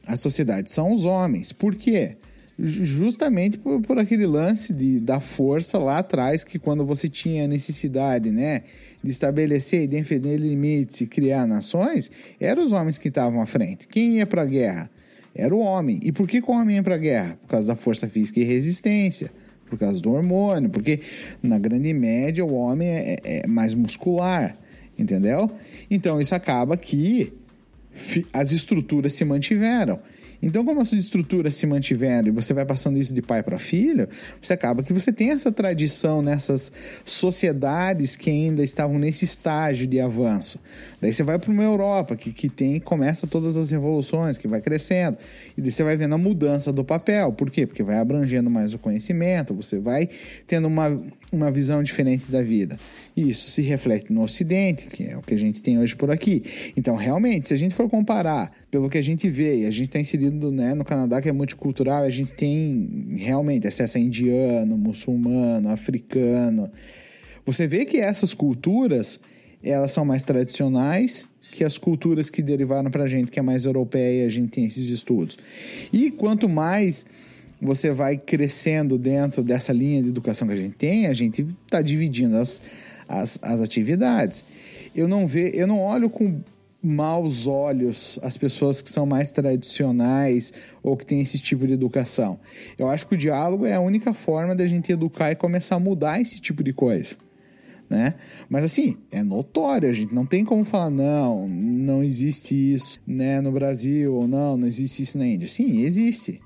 a sociedade são os homens. Por quê? Justamente por, por aquele lance de, da força lá atrás, que quando você tinha necessidade, né? de estabelecer e defender limites e criar nações, eram os homens que estavam à frente. Quem ia para a guerra? Era o homem. E por que, que o homem ia para a guerra? Por causa da força física e resistência, por causa do hormônio, porque na grande média o homem é, é, é mais muscular, entendeu? Então isso acaba que as estruturas se mantiveram. Então, como essas estruturas se mantiveram e você vai passando isso de pai para filho, você acaba que você tem essa tradição nessas sociedades que ainda estavam nesse estágio de avanço. Daí você vai para uma Europa que, que tem começa todas as revoluções, que vai crescendo. E daí você vai vendo a mudança do papel. Por quê? Porque vai abrangendo mais o conhecimento, você vai tendo uma, uma visão diferente da vida. Isso se reflete no Ocidente, que é o que a gente tem hoje por aqui. Então, realmente, se a gente for comparar pelo que a gente vê, a gente está inserido né, no Canadá, que é multicultural, a gente tem realmente acesso a indiano, muçulmano, africano. Você vê que essas culturas, elas são mais tradicionais que as culturas que derivaram para a gente, que é mais europeia, a gente tem esses estudos. E quanto mais você vai crescendo dentro dessa linha de educação que a gente tem, a gente está dividindo as, as, as atividades. Eu não ve, eu não olho com maus olhos as pessoas que são mais tradicionais ou que têm esse tipo de educação. Eu acho que o diálogo é a única forma da gente educar e começar a mudar esse tipo de coisa. Né? Mas assim, é notório, a gente não tem como falar, não, não existe isso né, no Brasil, ou não, não existe isso na Índia. Sim, existe.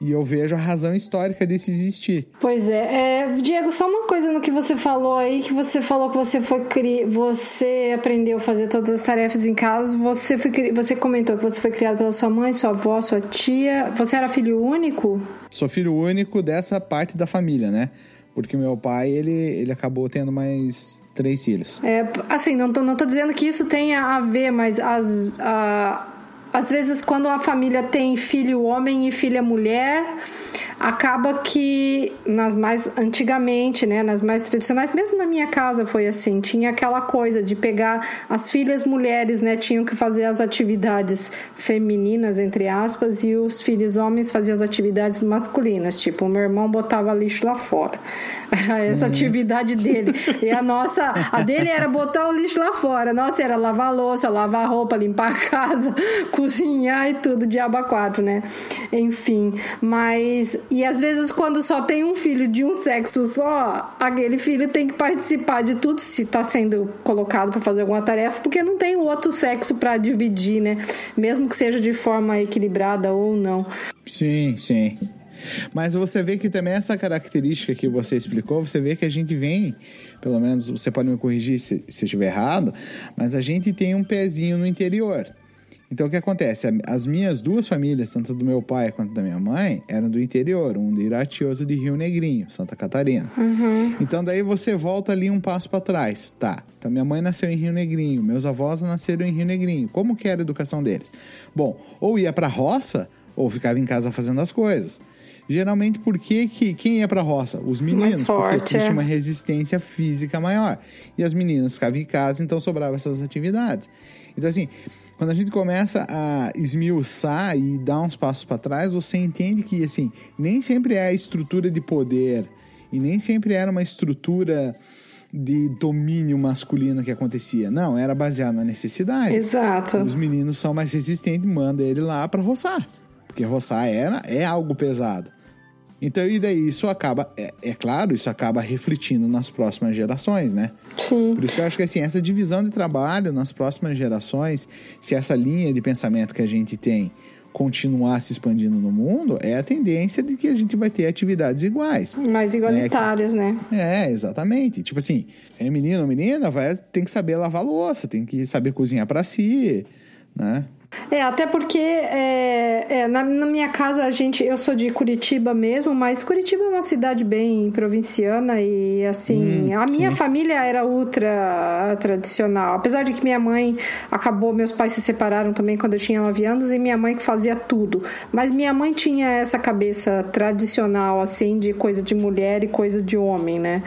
E eu vejo a razão histórica desse existir. Pois é. é. Diego, só uma coisa no que você falou aí, que você falou que você foi cri... você aprendeu a fazer todas as tarefas em casa, você foi você comentou que você foi criado pela sua mãe, sua avó, sua tia. Você era filho único? Sou filho único dessa parte da família, né? Porque meu pai, ele, ele acabou tendo mais três filhos. É, assim, não tô, não tô dizendo que isso tenha a ver, mas as, a, às vezes quando a família tem filho homem e filha mulher, acaba que nas mais antigamente, né, nas mais tradicionais, mesmo na minha casa foi assim, tinha aquela coisa de pegar as filhas mulheres, né, tinham que fazer as atividades femininas entre aspas e os filhos homens faziam as atividades masculinas, tipo, o meu irmão botava lixo lá fora. [laughs] Era essa uhum. atividade dele. E a nossa, a dele era botar o lixo lá fora. A nossa era lavar louça, lavar roupa, limpar a casa, [laughs] cozinhar e tudo de aba 4, né? Enfim, mas e às vezes quando só tem um filho de um sexo só, aquele filho tem que participar de tudo se está sendo colocado para fazer alguma tarefa, porque não tem outro sexo para dividir, né? Mesmo que seja de forma equilibrada ou não. Sim, sim. Mas você vê que também essa característica que você explicou, você vê que a gente vem, pelo menos você pode me corrigir se, se eu estiver errado, mas a gente tem um pezinho no interior. Então o que acontece? As minhas duas famílias, tanto do meu pai quanto da minha mãe, eram do interior, um de Irati e outro de Rio Negrinho, Santa Catarina. Uhum. Então daí você volta ali um passo para trás, tá? Então minha mãe nasceu em Rio Negrinho, meus avós nasceram em Rio Negrinho. Como que era a educação deles? Bom, ou ia para roça ou ficava em casa fazendo as coisas. Geralmente, por que, que quem ia pra roça? Os meninos. Forte, porque existe é. uma resistência física maior. E as meninas ficavam em casa, então sobravam essas atividades. Então, assim, quando a gente começa a esmiuçar e dar uns passos para trás, você entende que, assim, nem sempre é a estrutura de poder e nem sempre era uma estrutura de domínio masculino que acontecia. Não, era baseado na necessidade. Exato. Os meninos são mais resistentes, manda ele lá para roçar. Porque roçar era, é algo pesado. Então, e daí isso acaba, é, é, claro, isso acaba refletindo nas próximas gerações, né? Sim. Por isso que eu acho que assim, essa divisão de trabalho nas próximas gerações, se essa linha de pensamento que a gente tem continuar se expandindo no mundo, é a tendência de que a gente vai ter atividades iguais. Mais igualitárias, né? né? É, exatamente. Tipo assim, é menino ou menina, vai, tem que saber lavar louça, tem que saber cozinhar para si, né? É, até porque é, é, na, na, minha casa a gente, eu sou de Curitiba mesmo, mas Curitiba é uma cidade bem provinciana e assim, hum, a minha sim. família era ultra tradicional. Apesar de que minha mãe acabou, meus pais se separaram também quando eu tinha 9 anos e minha mãe que fazia tudo. Mas minha mãe tinha essa cabeça tradicional, assim, de coisa de mulher e coisa de homem, né?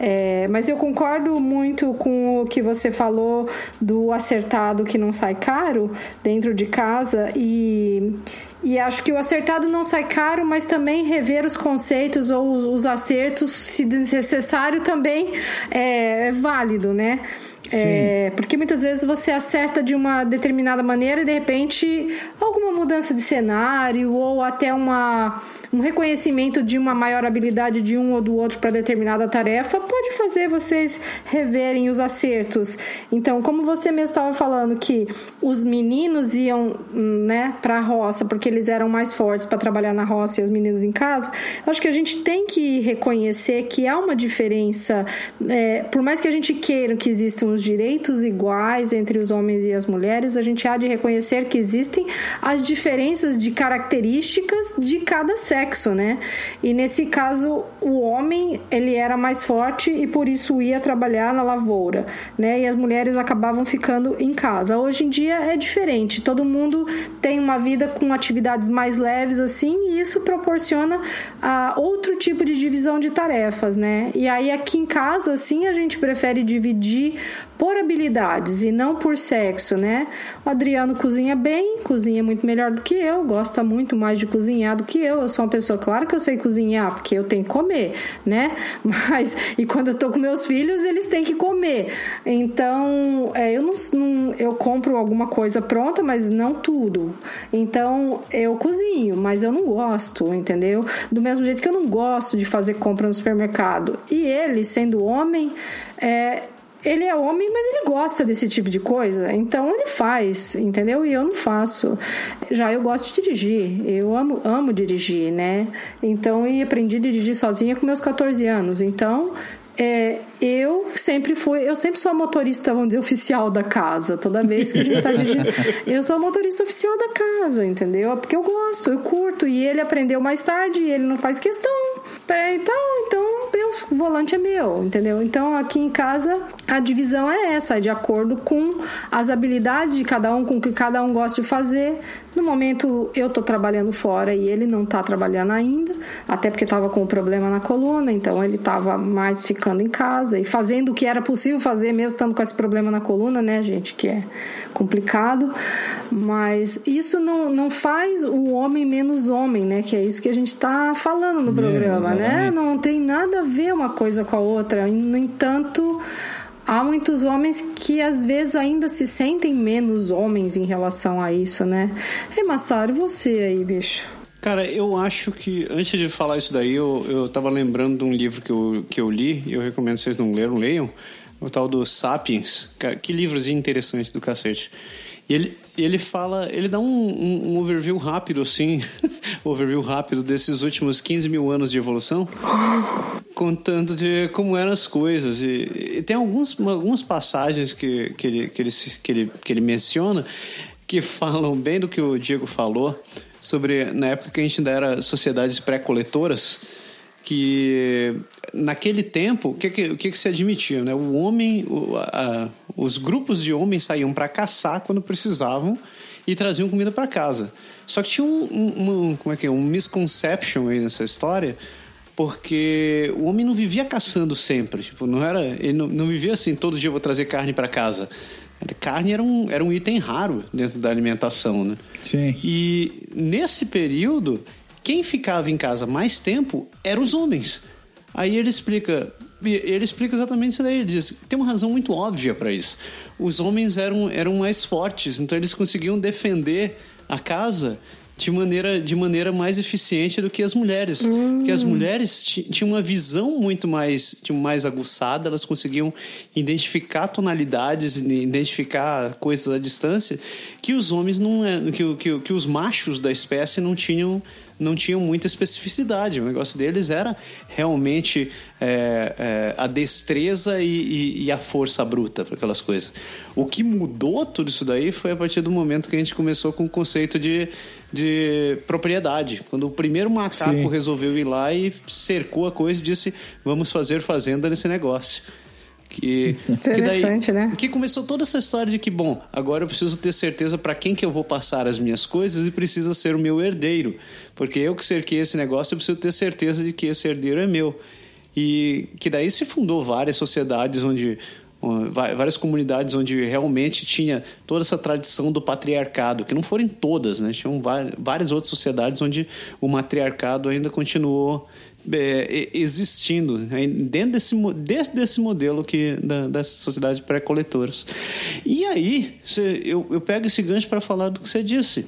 É, mas eu concordo muito com o que você falou do acertado que não sai caro dentro de casa e, e acho que o acertado não sai caro, mas também rever os conceitos ou os, os acertos, se necessário, também é, é válido, né? É, porque muitas vezes você acerta de uma determinada maneira e de repente alguma mudança de cenário ou até uma, um reconhecimento de uma maior habilidade de um ou do outro para determinada tarefa pode fazer vocês reverem os acertos. Então, como você mesmo estava falando que os meninos iam né, para a roça porque eles eram mais fortes para trabalhar na roça e as meninas em casa, acho que a gente tem que reconhecer que há uma diferença, é, por mais que a gente queira que existam os direitos iguais entre os homens e as mulheres, a gente há de reconhecer que existem as diferenças de características de cada sexo, né? E nesse caso, o homem, ele era mais forte e por isso ia trabalhar na lavoura, né? E as mulheres acabavam ficando em casa. Hoje em dia é diferente, todo mundo tem uma vida com atividades mais leves assim, e isso proporciona a uh, outro tipo de divisão de tarefas, né? E aí aqui em casa, assim, a gente prefere dividir por habilidades e não por sexo, né? O Adriano cozinha bem, cozinha muito melhor do que eu, gosta muito mais de cozinhar do que eu. Eu sou uma pessoa, claro que eu sei cozinhar, porque eu tenho que comer, né? [laughs] Mas, e quando eu tô com meus filhos, eles têm que comer. Então, é, eu não, não, eu compro alguma coisa pronta, mas não tudo. Então, eu cozinho, mas eu não gosto, entendeu? Do mesmo jeito que eu não gosto de fazer compra no supermercado. E ele, sendo homem, é, ele é homem, mas ele gosta desse tipo de coisa, então ele faz, entendeu? E eu não faço. Já eu gosto de dirigir, eu amo, amo dirigir, né? Então, e aprendi a dirigir sozinha com meus 14 anos. Então, é, eu sempre fui, eu sempre sou a motorista, vamos dizer, oficial da casa. Toda vez que a gente tá dirigindo, [laughs] eu sou a motorista oficial da casa, entendeu? Porque eu gosto, eu curto. E ele aprendeu mais tarde e ele não faz questão. Então, então o volante é meu, entendeu? Então aqui em casa a divisão é essa, é de acordo com as habilidades de cada um, com o que cada um gosta de fazer. No momento eu tô trabalhando fora e ele não tá trabalhando ainda, até porque tava com um problema na coluna, então ele tava mais ficando em casa e fazendo o que era possível fazer, mesmo estando com esse problema na coluna, né, gente? Que é complicado. Mas isso não, não faz o homem menos homem, né? Que é isso que a gente tá falando no programa, é, né? Não tem nada a ver uma coisa com a outra. No entanto há muitos homens que às vezes ainda se sentem menos homens em relação a isso, né? Ei, Massaro, você aí, bicho? Cara, eu acho que, antes de falar isso daí, eu, eu tava lembrando de um livro que eu, que eu li, e eu recomendo que vocês não leram, leiam, o tal do Sapiens. Cara, que livrozinho interessante do cacete. E ele, ele fala, ele dá um, um, um overview rápido, assim, [laughs] overview rápido desses últimos 15 mil anos de evolução, contando de como eram as coisas. E, e tem alguns, algumas passagens que, que, ele, que, ele, que, ele, que ele menciona que falam bem do que o Diego falou sobre na época que a gente ainda era sociedades pré-coletoras que naquele tempo, o que, que, que, que se admitia? Né? O homem, o, a, os grupos de homens saíam para caçar quando precisavam e traziam comida para casa. Só que tinha um, um, um, como é que é, um misconception aí nessa história, porque o homem não vivia caçando sempre, tipo, não era, ele não, não vivia assim, todo dia eu vou trazer carne para casa. Carne era um, era um item raro dentro da alimentação, né? Sim. E nesse período, quem ficava em casa mais tempo eram os homens. Aí ele explica, ele explica exatamente isso daí. Ele diz: tem uma razão muito óbvia para isso. Os homens eram, eram mais fortes, então eles conseguiam defender a casa de maneira, de maneira mais eficiente do que as mulheres. Hum. Porque as mulheres tinham uma visão muito mais, mais aguçada, elas conseguiam identificar tonalidades, identificar coisas à distância que os homens não é, que, que, que os machos da espécie não tinham não tinham muita especificidade. O negócio deles era realmente é, é, a destreza e, e, e, a força bruta para aquelas coisas. O que mudou tudo isso daí foi a partir do momento que a gente começou com o conceito de, de propriedade. Quando o primeiro macaco Sim. resolveu ir lá e cercou a coisa e disse: vamos fazer fazenda nesse negócio. Que, Interessante, que daí, né? Que começou toda essa história de que, bom, agora eu preciso ter certeza para quem que eu vou passar as minhas coisas e precisa ser o meu herdeiro. Porque eu que cerquei esse negócio, eu preciso ter certeza de que esse herdeiro é meu. E que daí se fundou várias sociedades onde várias comunidades onde realmente tinha toda essa tradição do patriarcado, que não foram todas, né? Tinham várias outras sociedades onde o matriarcado ainda continuou é, existindo né? dentro desse, desse, desse modelo que, da, das sociedades pré-coletoras. E aí, eu, eu pego esse gancho para falar do que você disse,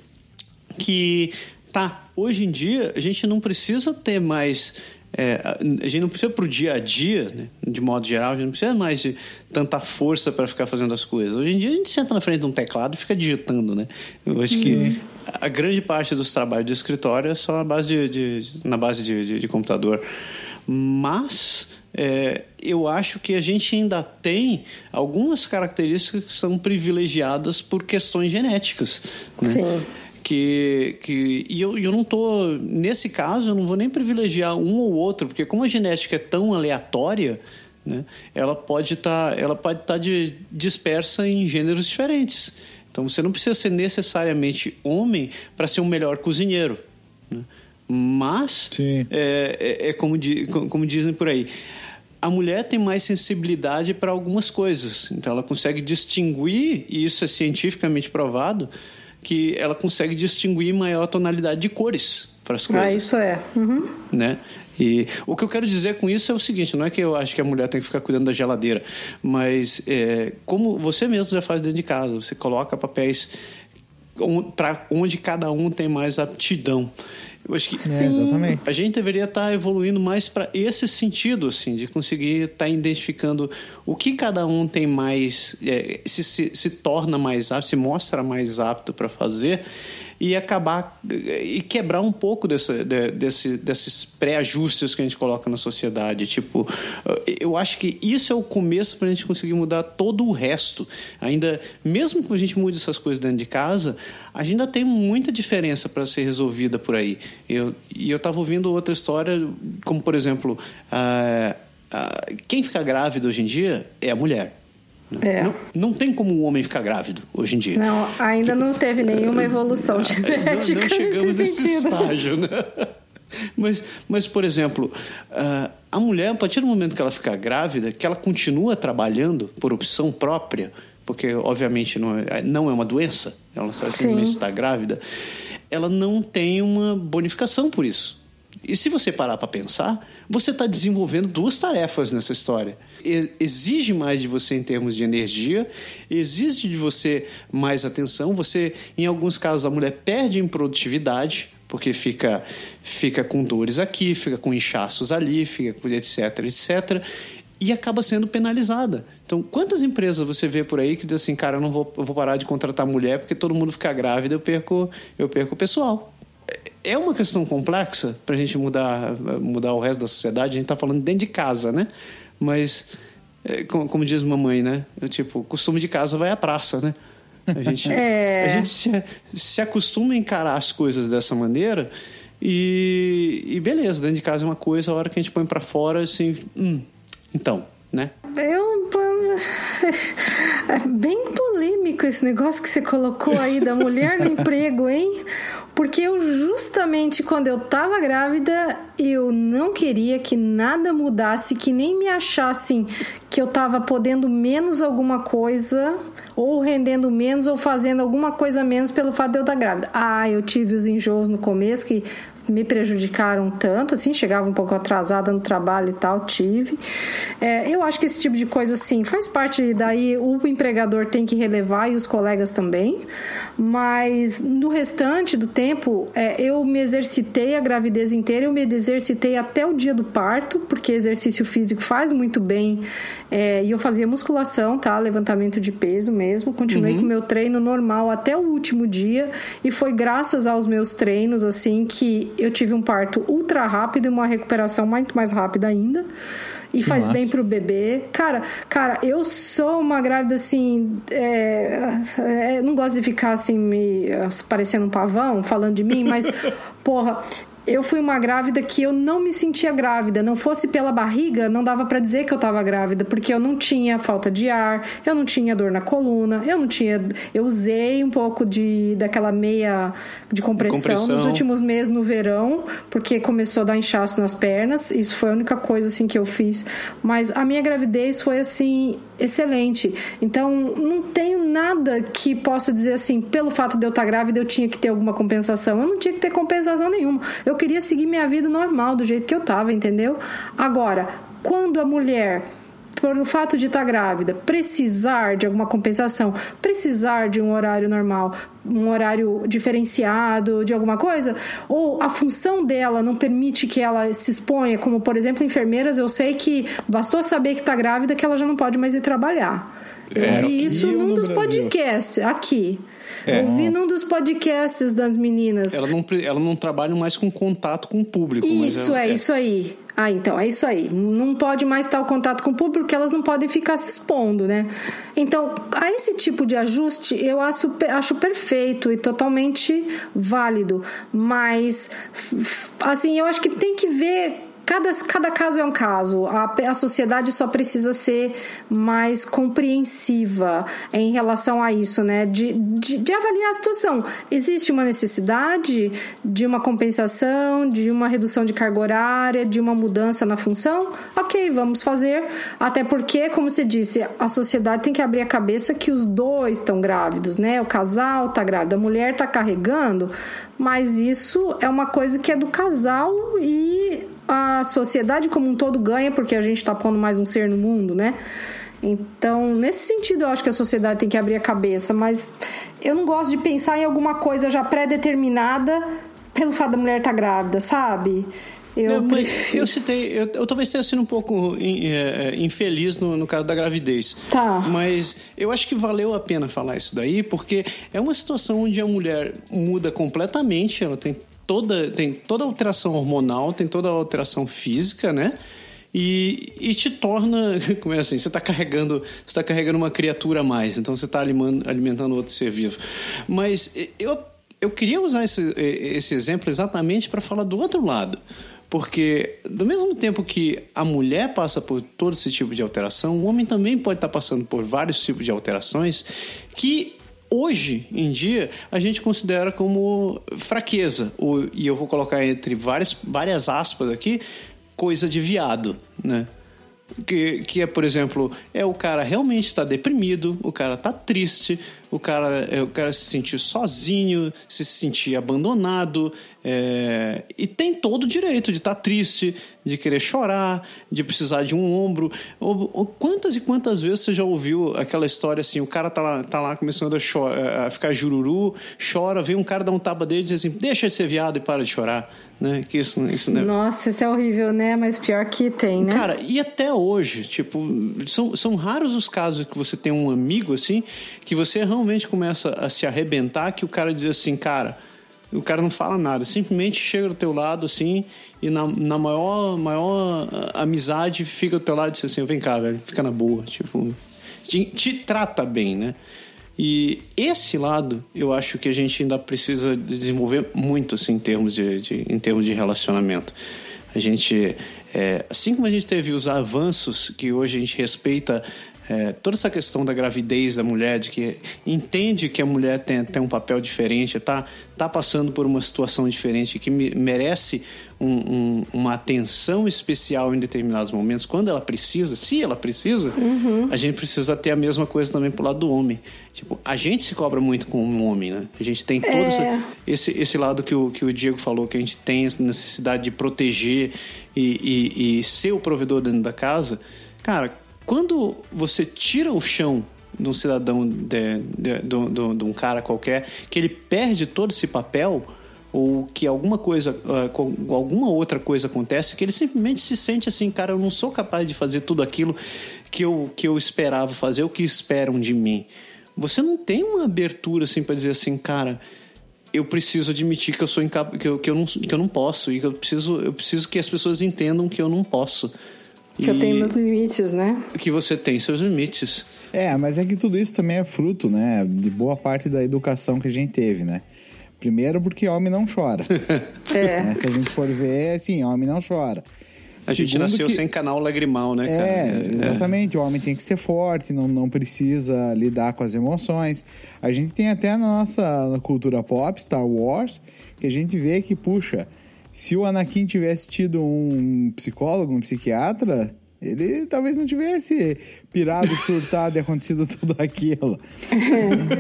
que tá, hoje em dia a gente não precisa ter mais é, a gente não precisa para o dia a dia, né? de modo geral, a gente não precisa mais de tanta força para ficar fazendo as coisas. Hoje em dia a gente senta na frente de um teclado e fica digitando, né? Eu acho que a grande parte dos trabalhos de escritório é só na base de, de na base de, de, de computador. Mas é, eu acho que a gente ainda tem algumas características que são privilegiadas por questões genéticas. Né? Sim que, que e eu, eu não tô nesse caso eu não vou nem privilegiar um ou outro porque como a genética é tão aleatória né, ela pode estar tá, ela pode estar tá dispersa em gêneros diferentes então você não precisa ser necessariamente homem para ser um melhor cozinheiro né? mas é, é, é, como, como dizem por aí a mulher tem mais sensibilidade para algumas coisas então ela consegue distinguir e isso é cientificamente provado que ela consegue distinguir maior tonalidade de cores para as coisas. Ah, isso é. Uhum. Né? E o que eu quero dizer com isso é o seguinte: não é que eu acho que a mulher tem que ficar cuidando da geladeira, mas é, como você mesmo já faz dentro de casa, você coloca papéis para onde cada um tem mais aptidão. Eu acho que é, a gente deveria estar tá evoluindo mais para esse sentido, assim, de conseguir estar tá identificando o que cada um tem mais, é, se, se, se torna mais apto, se mostra mais apto para fazer e acabar e quebrar um pouco desse, desse, desses pré-ajustes que a gente coloca na sociedade. Tipo, eu acho que isso é o começo para a gente conseguir mudar todo o resto. Ainda, mesmo que a gente mude essas coisas dentro de casa, a gente ainda tem muita diferença para ser resolvida por aí. Eu, e eu estava ouvindo outra história, como por exemplo, uh, uh, quem fica grávida hoje em dia é a mulher. É. Não, não tem como um homem ficar grávido hoje em dia. Não, ainda não teve nenhuma evolução genética. não, não chegamos nesse, nesse estágio, né? Mas, mas, por exemplo, uh, a mulher, a partir do momento que ela fica grávida, que ela continua trabalhando por opção própria, porque obviamente não é, não é uma doença, ela simplesmente está grávida, ela não tem uma bonificação por isso. E se você parar para pensar, você está desenvolvendo duas tarefas nessa história. Exige mais de você em termos de energia, exige de você mais atenção. Você, em alguns casos, a mulher perde em produtividade, porque fica, fica com dores aqui, fica com inchaços ali, fica com etc, etc. E acaba sendo penalizada. Então, quantas empresas você vê por aí que diz assim, cara, eu não vou, eu vou parar de contratar mulher porque todo mundo fica grávida, eu perco, eu perco o pessoal é uma questão complexa para a gente mudar, mudar o resto da sociedade. A gente está falando dentro de casa, né? Mas, é, como, como, diz mamãe, né? Eu, tipo, costume de casa vai à praça, né? A gente, [laughs] é... a gente se, se acostuma a encarar as coisas dessa maneira e, e beleza, dentro de casa é uma coisa, a hora que a gente põe para fora, assim, hum, então, né? Eu. [laughs] É bem polêmico esse negócio que você colocou aí da mulher no emprego, hein? Porque eu, justamente quando eu tava grávida, eu não queria que nada mudasse, que nem me achassem que eu tava podendo menos alguma coisa, ou rendendo menos, ou fazendo alguma coisa menos pelo fato de eu estar grávida. Ah, eu tive os enjoos no começo que me prejudicaram tanto, assim, chegava um pouco atrasada no trabalho e tal, tive. É, eu acho que esse tipo de coisa, assim, faz parte daí, o empregador tem que relevar e os colegas também, mas no restante do tempo, é, eu me exercitei a gravidez inteira, eu me exercitei até o dia do parto, porque exercício físico faz muito bem. É, e eu fazia musculação, tá? Levantamento de peso mesmo. Continuei uhum. com o meu treino normal até o último dia. E foi graças aos meus treinos, assim, que eu tive um parto ultra rápido e uma recuperação muito mais rápida ainda e faz bem pro bebê. Cara, cara, eu sou uma grávida assim. É, é, não gosto de ficar assim, me parecendo um pavão falando de mim, mas, [laughs] porra, eu fui uma grávida que eu não me sentia grávida. Não fosse pela barriga, não dava para dizer que eu tava grávida, porque eu não tinha falta de ar, eu não tinha dor na coluna, eu não tinha. Eu usei um pouco de daquela meia de compressão, compressão. nos últimos meses no verão, porque começou a dar inchaço nas pernas. Isso foi a única coisa assim que eu fiz. Mas a minha gravidez foi assim excelente. Então, não tenho nada que possa dizer assim, pelo fato de eu estar grávida, eu tinha que ter alguma compensação. Eu não tinha que ter compensação nenhuma. Eu queria seguir minha vida normal, do jeito que eu tava, entendeu? Agora, quando a mulher por o fato de estar grávida, precisar de alguma compensação, precisar de um horário normal, um horário diferenciado, de alguma coisa, ou a função dela não permite que ela se exponha, como por exemplo, enfermeiras, eu sei que bastou saber que está grávida que ela já não pode mais ir trabalhar. Eu é, vi isso num dos Brasil. podcasts aqui. É. Ouvi num dos podcasts das meninas. Ela não, ela não trabalha mais com contato com o público. Isso, é, é, isso aí. Ah, então, é isso aí. Não pode mais estar o contato com o público porque elas não podem ficar se expondo, né? Então, a esse tipo de ajuste eu acho, acho perfeito e totalmente válido. Mas, assim, eu acho que tem que ver cada, cada caso é um caso. A, a sociedade só precisa ser mais compreensiva em relação a isso, né? De, de, de, avaliar a situação. Existe uma necessidade de uma compensação, de uma redução de carga horária, de uma mudança na função? Ok, vamos fazer. Até porque, como você disse, a sociedade tem que abrir a cabeça que os dois estão grávidos, né? O casal está grávido, a mulher está carregando, mas isso é uma coisa que é do casal e a sociedade como um todo ganha, porque a gente está pondo mais um ser no mundo, né? Então, nesse sentido, eu acho que a sociedade tem que abrir a cabeça, mas eu não gosto de pensar em alguma coisa já pré-determinada pelo fato da mulher estar tá grávida, sabe? Eu, não, eu citei, eu, eu, talvez tenha sido um pouco é, é, infeliz no, no, caso da gravidez. Tá. Mas eu acho que valeu a pena falar isso daí, porque é uma situação onde a mulher muda completamente, ela tem toda, tem toda alteração hormonal, tem toda alteração física, né? E, e te torna, [laughs] como é assim, você está carregando, tá carregando uma criatura a mais, então você está alimentando, alimentando outro ser vivo. Mas eu, eu queria usar esse, esse exemplo exatamente para falar do outro lado. Porque, do mesmo tempo que a mulher passa por todo esse tipo de alteração, o homem também pode estar tá passando por vários tipos de alterações que hoje em dia a gente considera como fraqueza, e eu vou colocar entre várias, várias aspas aqui, coisa de viado, né? Que, que é, por exemplo, é o cara realmente está deprimido, o cara está triste, o cara, é, o cara se sentir sozinho, se sentir abandonado, é, e tem todo o direito de estar tá triste, de querer chorar, de precisar de um ombro. Ou, ou, quantas e quantas vezes você já ouviu aquela história assim: o cara tá lá, tá lá começando a, chorar, a ficar jururu, chora, vem um cara dar um tapa dele e diz assim: deixa ele ser viado e para de chorar. Né? Que isso, isso né? Nossa, isso é horrível, né? Mas pior que tem, né? Cara, e até hoje, tipo, são, são raros os casos que você tem um amigo assim, que você realmente começa a se arrebentar, que o cara diz assim, cara o cara não fala nada, simplesmente chega do teu lado assim e na, na maior, maior ah, amizade fica do teu lado e diz assim: vem cá, velho, fica na boa. Tipo, te, te, trata bem, né? E esse lado eu acho que a gente ainda precisa desenvolver muito assim, em, termos de, de em termos de relacionamento. A gente, é, assim como a gente teve os avanços que hoje a gente respeita é, toda essa questão da gravidez da mulher, de que entende que a mulher tem, tem um papel diferente, está tá passando por uma situação diferente, que merece um, um, uma atenção especial em determinados momentos, quando ela precisa, se ela precisa, uhum. a gente precisa ter a mesma coisa também pro lado do homem. Tipo, a gente se cobra muito com o homem, né? A gente tem todo é. esse, esse lado que o, que o Diego falou, que a gente tem essa necessidade de proteger e, e, e ser o provedor dentro da casa. Cara, quando você tira o chão de um cidadão, de, de, de, de, um cara qualquer, que ele perde todo esse papel, ou que alguma coisa, uh, alguma outra coisa acontece, que ele simplesmente se sente assim, cara, eu não sou capaz de fazer tudo aquilo que eu, que eu esperava fazer, o que esperam de mim. Você não tem uma abertura assim para dizer assim, cara, eu preciso admitir que eu sou incap... que, eu, que, eu não, que eu não posso e que eu preciso, eu preciso que as pessoas entendam que eu não posso. Que e... eu tenho meus limites, né? Que você tem seus limites. É, mas é que tudo isso também é fruto, né, de boa parte da educação que a gente teve, né? Primeiro porque homem não chora. [laughs] é. Né? Se a gente for ver, assim, homem não chora. A gente nasceu que... sem canal lagrimal, né, cara? É, é, exatamente. O homem tem que ser forte, não, não precisa lidar com as emoções. A gente tem até na nossa cultura pop, Star Wars, que a gente vê que, puxa, se o Anakin tivesse tido um psicólogo, um psiquiatra, ele talvez não tivesse pirado, [laughs] surtado e acontecido tudo aquilo.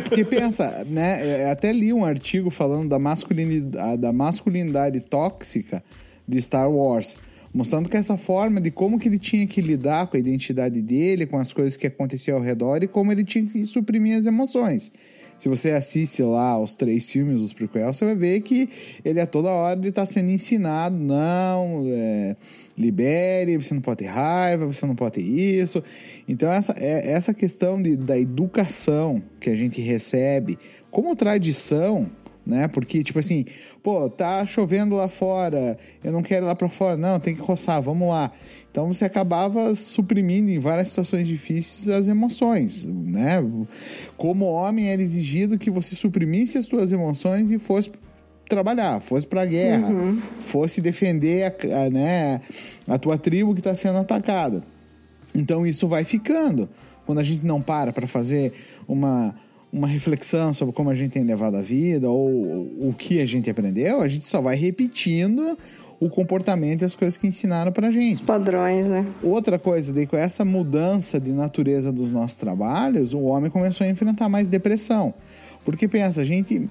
Porque pensa, né? Até li um artigo falando da masculinidade, da masculinidade tóxica de Star Wars mostrando que essa forma de como que ele tinha que lidar com a identidade dele, com as coisas que aconteciam ao redor e como ele tinha que suprimir as emoções. Se você assiste lá os três filmes dos prequels, você vai ver que ele a toda hora está sendo ensinado, não, é, libere, você não pode ter raiva, você não pode ter isso. Então essa, é, essa questão de, da educação que a gente recebe como tradição né? Porque, tipo assim, pô, tá chovendo lá fora, eu não quero ir lá para fora, não, tem que roçar, vamos lá. Então você acabava suprimindo em várias situações difíceis as emoções, né? Como homem era exigido que você suprimisse as suas emoções e fosse trabalhar, fosse para a guerra, uhum. fosse defender a, a, né, a tua tribo que está sendo atacada. Então isso vai ficando. Quando a gente não para para fazer uma uma reflexão sobre como a gente tem levado a vida ou o que a gente aprendeu, a gente só vai repetindo o comportamento e as coisas que ensinaram pra gente. Os padrões, né? Outra coisa, daí com essa mudança de natureza dos nossos trabalhos, o homem começou a enfrentar mais depressão. Porque pensa, a gente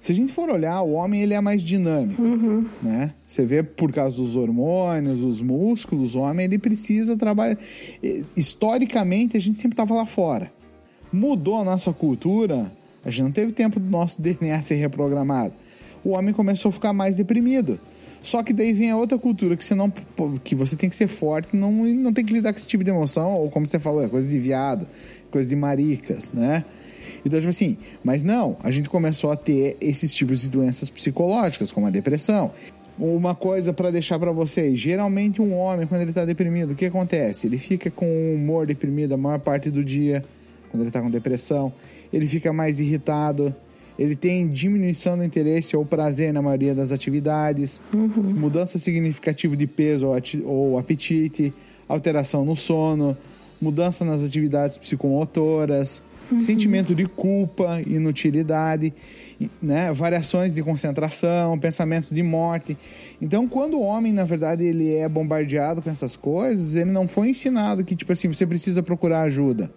se a gente for olhar, o homem ele é mais dinâmico, uhum. né? Você vê por causa dos hormônios, os músculos, o homem ele precisa trabalhar. Historicamente, a gente sempre estava lá fora mudou a nossa cultura, a gente não teve tempo do nosso [laughs] DNA ser reprogramado. O homem começou a ficar mais deprimido. Só que daí vem a outra cultura que você não que você tem que ser forte, não não tem que lidar com esse tipo de emoção, ou como você falou, é coisa de viado, coisa de maricas, né? Então, tipo assim, mas não, a gente começou a ter esses tipos de doenças psicológicas, como a depressão. Uma coisa para deixar para vocês: geralmente, um homem, quando ele está deprimido, o que acontece? Ele fica com o humor deprimido a maior parte do dia quando ele está com depressão, ele fica mais irritado, ele tem diminuição do interesse ou prazer na maioria das atividades, uhum. mudança significativa de peso ou apetite, alteração no sono, mudança nas atividades psicomotoras, uhum. sentimento de culpa, inutilidade, né? variações de concentração, pensamentos de morte. Então, quando o homem, na verdade, ele é bombardeado com essas coisas, ele não foi ensinado que, tipo assim, você precisa procurar ajuda.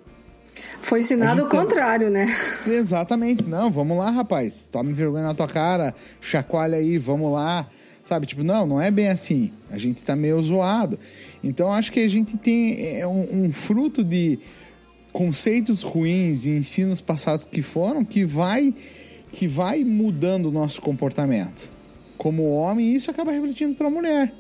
Foi ensinado o contrário, né? Exatamente. Não, vamos lá, rapaz. Tome vergonha na tua cara, chacoalha aí, vamos lá. Sabe, tipo, não, não é bem assim. A gente tá meio zoado. Então, acho que a gente tem é, um, um fruto de conceitos ruins e ensinos passados que foram que vai que vai mudando o nosso comportamento. Como homem, isso acaba refletindo para a mulher.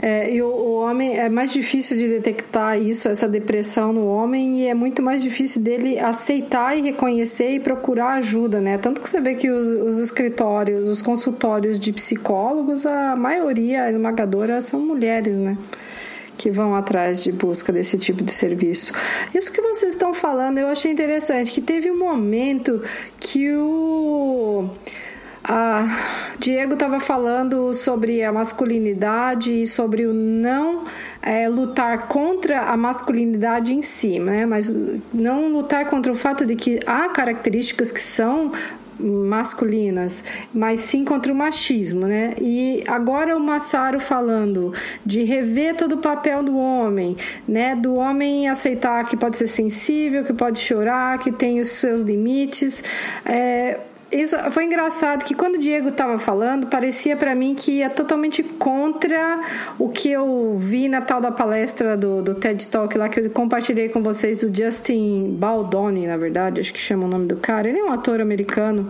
É, e o, o, homem é mais difícil de detectar isso, essa depressão no homem, e é muito mais difícil dele aceitar e reconhecer e procurar ajuda, né? Tanto que você vê que os, os escritórios, os consultórios de psicólogos, a maioria, a esmagadora, são mulheres, né? que vão atrás de busca desse tipo de serviço. Isso que vocês estão falando, eu achei interessante, que teve um momento que o a Diego estava falando sobre a masculinidade e sobre o não é, lutar contra a masculinidade em si, né? Mas não lutar contra o fato de que há características que são masculinas, mas sim contra o machismo, né? E agora o Massaro falando de rever todo o papel do homem, né? Do homem aceitar que pode ser sensível, que pode chorar, que tem os seus limites. É, isso foi engraçado que quando o Diego estava falando, parecia para mim que ia totalmente contra o que eu vi na tal da palestra do, do TED Talk lá que eu compartilhei com vocês do Justin Baldoni, na verdade, acho que chama o nome do cara. Ele é um ator americano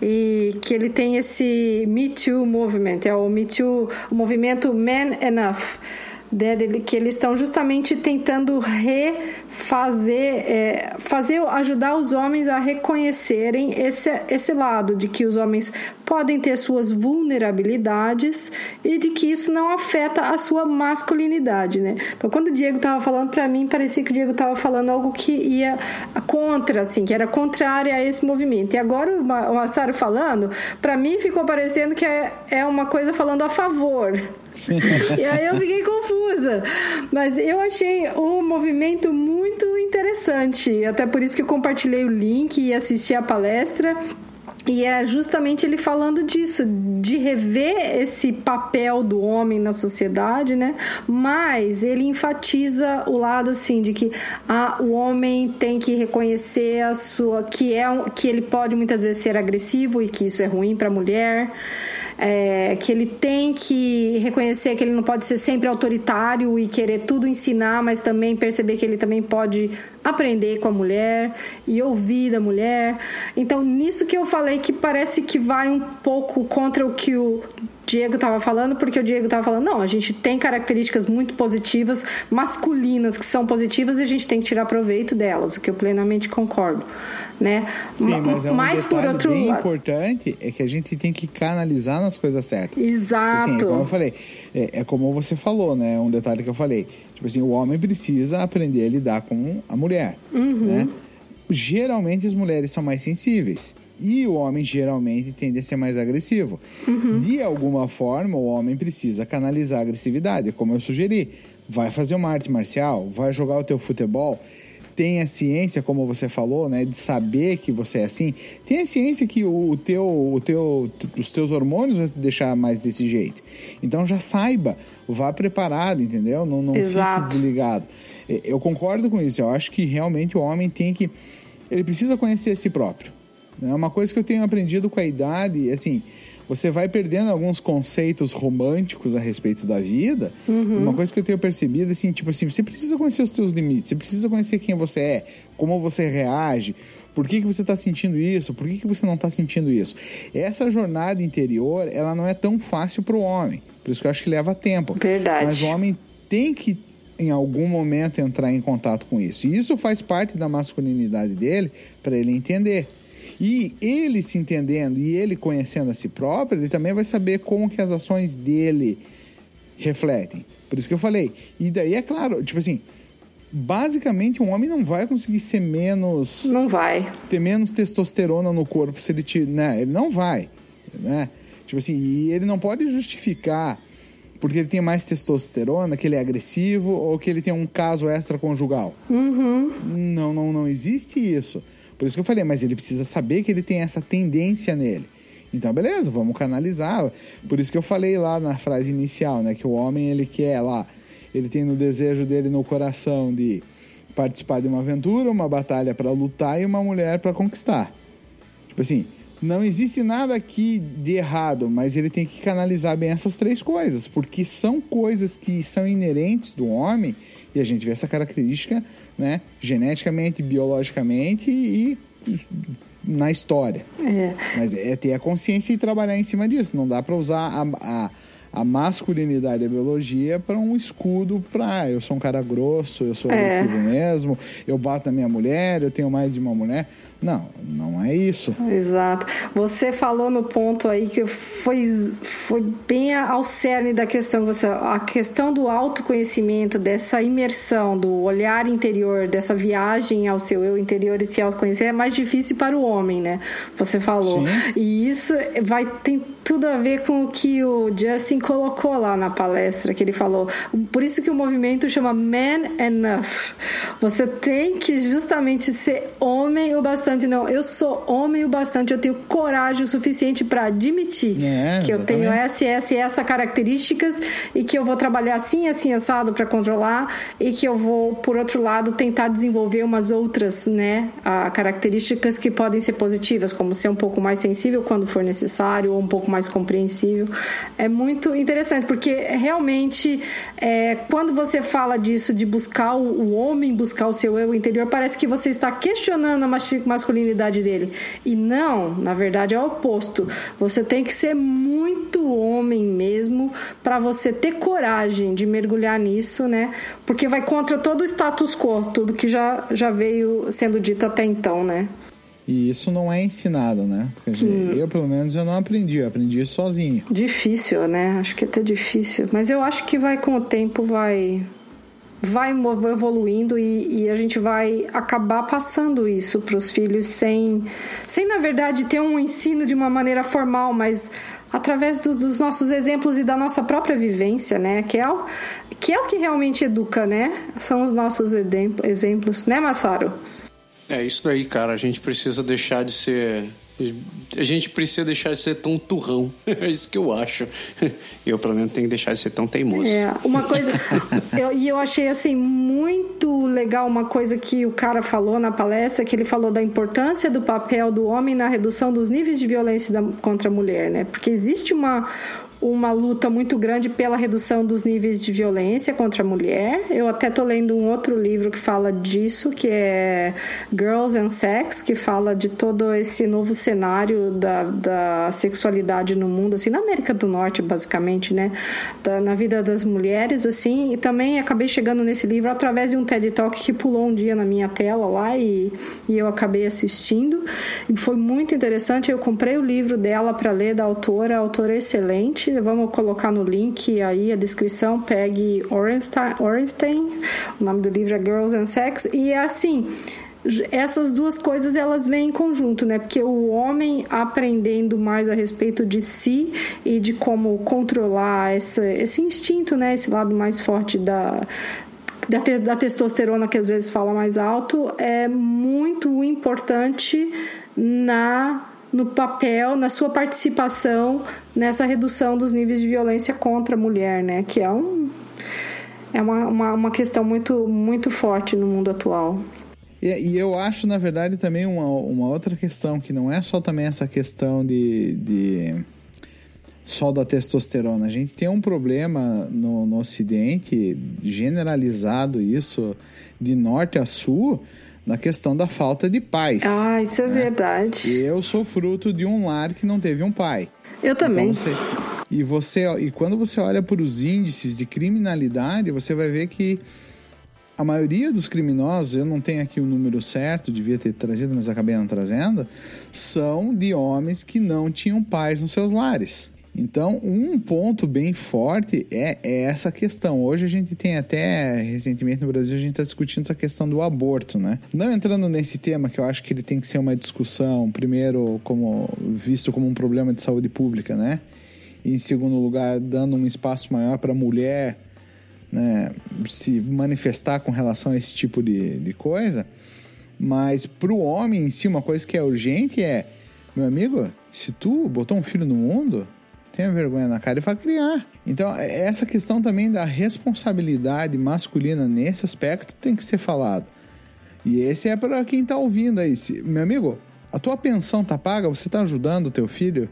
e que ele tem esse Me Too Movement, é o Me Too, o movimento Man Enough dele, que eles estão justamente tentando refazer, é, fazer, ajudar os homens a reconhecerem esse, esse lado de que os homens podem ter suas vulnerabilidades e de que isso não afeta a sua masculinidade, né? Então, quando o Diego estava falando para mim, parecia que o Diego estava falando algo que ia contra, assim, que era contrário a esse movimento. E agora o Massaro falando, para mim ficou parecendo que é, é uma coisa falando a favor. Sim. [laughs] E aí eu fiquei confusa. Mas eu achei o movimento muito interessante. Até por isso que eu compartilhei o link e assisti a palestra. E é justamente ele falando disso, de rever esse papel do homem na sociedade, né? Mas ele enfatiza o lado assim de que ah, o homem tem que reconhecer a sua que é que ele pode muitas vezes ser agressivo e que isso é ruim para a mulher é, que ele tem que reconhecer que ele não pode ser sempre autoritário e querer tudo ensinar, mas também perceber que ele também pode aprender com a mulher e ouvir da mulher. Então, nisso que eu falei que parece que vai um pouco contra o que o Diego estava falando, porque o Diego estava falando, não, a gente tem características muito positivas, masculinas, que são positivas e a gente tem que tirar proveito delas, o que eu plenamente concordo, né? Sim, mas é um mas por outro bem lado... importante é que a gente tem que canalizar nas coisas certas. Exato. Assim, como eu falei, é, é como você falou, né? Um detalhe que eu falei. Tipo assim, o homem precisa aprender a lidar com a mulher, uhum. né? Geralmente as mulheres são mais sensíveis. E o homem geralmente tende a ser mais agressivo. Uhum. De alguma forma, o homem precisa canalizar a agressividade, como eu sugeri. Vai fazer uma arte marcial, vai jogar o teu futebol. Tem a ciência, como você falou, né, de saber que você é assim. Tem a ciência que o teu, o teu, os teus hormônios vão te deixar mais desse jeito. Então já saiba, vá preparado, entendeu? Não, não fique desligado. Eu concordo com isso. Eu acho que realmente o homem tem que, ele precisa conhecer a si próprio. É uma coisa que eu tenho aprendido com a idade, assim, você vai perdendo alguns conceitos românticos a respeito da vida. Uhum. Uma coisa que eu tenho percebido, assim, tipo assim, você precisa conhecer os seus limites, você precisa conhecer quem você é, como você reage, por que, que você está sentindo isso, por que, que você não está sentindo isso. Essa jornada interior, ela não é tão fácil para o homem, por isso que eu acho que leva tempo. Verdade. Mas o homem tem que em algum momento entrar em contato com isso. E isso faz parte da masculinidade dele para ele entender. E ele se entendendo e ele conhecendo a si próprio, ele também vai saber como que as ações dele refletem. Por isso que eu falei. E daí é claro, tipo assim, basicamente um homem não vai conseguir ser menos não vai ter menos testosterona no corpo se ele te, né? Ele não vai, né? Tipo assim, e ele não pode justificar porque ele tem mais testosterona, que ele é agressivo ou que ele tem um caso extraconjugal. Uhum. Não, não, não existe isso. Por isso que eu falei, mas ele precisa saber que ele tem essa tendência nele. Então, beleza, vamos canalizar. Por isso que eu falei lá na frase inicial, né? Que o homem, ele quer lá, ele tem no desejo dele, no coração, de participar de uma aventura, uma batalha para lutar e uma mulher para conquistar. Tipo assim, não existe nada aqui de errado, mas ele tem que canalizar bem essas três coisas, porque são coisas que são inerentes do homem e a gente vê essa característica né, geneticamente, biologicamente e, na história. É. Mas é ter a consciência e trabalhar em cima disso. Não dá para usar a, a, a, masculinidade da biologia para um escudo para eu sou um cara grosso, eu sou é. agressivo mesmo, eu bato na minha mulher, eu tenho mais de uma mulher. Não, não é isso. Exato. Você falou no ponto aí que foi, foi bem ao cerne da questão. Você, a questão do autoconhecimento, dessa imersão, do olhar interior, dessa viagem ao seu eu interior e se autoconhecer é mais difícil para o homem, né? Você falou. Sim. E isso vai ter tudo a ver com o que o Justin colocou lá na palestra, que ele falou. Por isso que o movimento chama Man Enough. Você tem que justamente ser homem o bastante bastante, não. Eu sou homem o bastante, eu tenho coragem o suficiente para admitir É, que eu tenho essa, essa e essa características e que eu vou trabalhar assim, assim, assado para controlar e que eu vou, por outro lado, tentar desenvolver umas outras, né, características que podem ser positivas, como ser um pouco mais sensível quando for necessário ou um pouco mais compreensível. É muito interessante, porque realmente, é, quando você fala disso, de buscar o, o homem, buscar o seu eu interior, parece que você está questionando a masculinidade dele. E não, na verdade é o oposto. Você tem que ser muito homem mesmo para você ter coragem de mergulhar nisso, né? Porque vai contra todo o status quo, tudo que já, já veio sendo dito até então, né? E isso não é ensinado, né? Porque gente- eu, pelo menos, eu não aprendi. Eu aprendi sozinho. Difícil, né? Acho que é até difícil. Mas eu acho que vai com o tempo, vai vai evoluindo e, e a gente vai acabar passando isso para os filhos sem, sem na verdade ter um ensino de uma maneira formal, mas através do- dos nossos exemplos e da nossa própria vivência, né? Que é o que, é o que realmente educa, né? São os nossos exemplos, né, Massaro? É isso daí, cara. A gente precisa deixar de ser. A gente precisa deixar de ser tão turrão. [laughs] É isso que eu acho. [laughs] Eu, pelo menos, tenho que deixar de ser tão teimoso. É, uma coisa. eu- e eu achei assim muito legal uma coisa que o cara falou na palestra, que ele falou da importância do papel do homem na redução dos níveis de violência da- contra a mulher, né? Porque existe uma uma luta muito grande pela redução dos níveis de violência contra a mulher. Eu até tô lendo um outro livro que fala disso, que é Girls and Sex, que fala de todo esse novo cenário da, da sexualidade no mundo, assim, na América do Norte, basicamente, né? Da- na vida das mulheres, assim. E também acabei chegando nesse livro através de um TED Talk que pulou um dia na minha tela lá e, e eu acabei assistindo. E foi muito interessante. Eu comprei o livro dela para ler, da autora. Autora excelente. Vamos colocar no link aí a descrição. Pegue Orenstein. O nome do livro é Girls and Sex. E é assim essas duas coisas elas vêm em conjunto, né? Porque o homem aprendendo mais a respeito de si e de como controlar essa, esse instinto, né? Esse lado mais forte da, da testosterona que às vezes fala mais alto é muito importante na no papel, na sua participação nessa redução dos níveis de violência contra a mulher, né? Que é um é uma, uma, uma questão muito muito forte no mundo atual. E, e eu acho, na verdade, também uma, uma outra questão, que não é só também essa questão de, de só da testosterona. A gente tem um problema no, no Ocidente, generalizado isso, de norte a sul, na questão da falta de pais. Ah, isso é verdade. Eu sou fruto de um lar que não teve um pai. Eu também. Então você, e você e quando você olha para os índices de criminalidade, você vai ver que a maioria dos criminosos, eu não tenho aqui o número certo, devia ter trazido, mas acabei não trazendo, são de homens que não tinham pais nos seus lares. Então, um ponto bem forte é, é essa questão. Hoje a gente tem até, recentemente no Brasil, a gente está discutindo essa questão do aborto, né? Não entrando nesse tema, que eu acho que ele tem que ser uma discussão, primeiro, como visto como um problema de saúde pública, né? E em segundo lugar, dando um espaço maior para a mulher né, se manifestar com relação a esse tipo de, de coisa. Mas para o homem em si, uma coisa que é urgente é: meu amigo, se tu botou um filho no mundo, tenha vergonha na cara e vai criar. Então, essa questão também da responsabilidade masculina nesse aspecto tem que ser falado. E esse é para quem está ouvindo aí. Se, meu amigo, a tua pensão tá paga, você está ajudando o teu filho?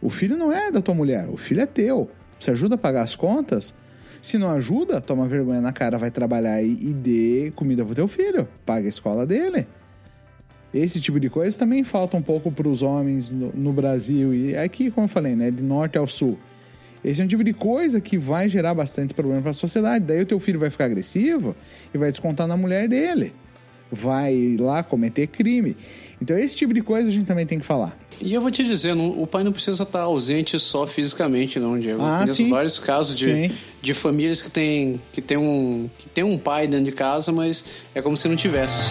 O filho não é da tua mulher, o filho é teu. Você ajuda a pagar as contas? Se não ajuda, toma vergonha na cara, vai trabalhar e, e dê comida pro teu filho. Paga a escola dele. Esse tipo de coisa também falta um pouco para os homens no, no Brasil. E aqui, como eu falei, né, de norte ao sul. Esse é um tipo de coisa que vai gerar bastante problema para a sociedade. Daí o teu filho vai ficar agressivo e vai descontar na mulher dele. Vai lá cometer crime. Então, esse tipo de coisa a gente também tem que falar. E eu vou te dizer, não- o pai não precisa estar ausente só fisicamente, não, Diego. Ah, eu conheço sim. vários casos de, Sim. de famílias que tem, que, tem um, que tem um pai dentro de casa, mas é como se não tivesse.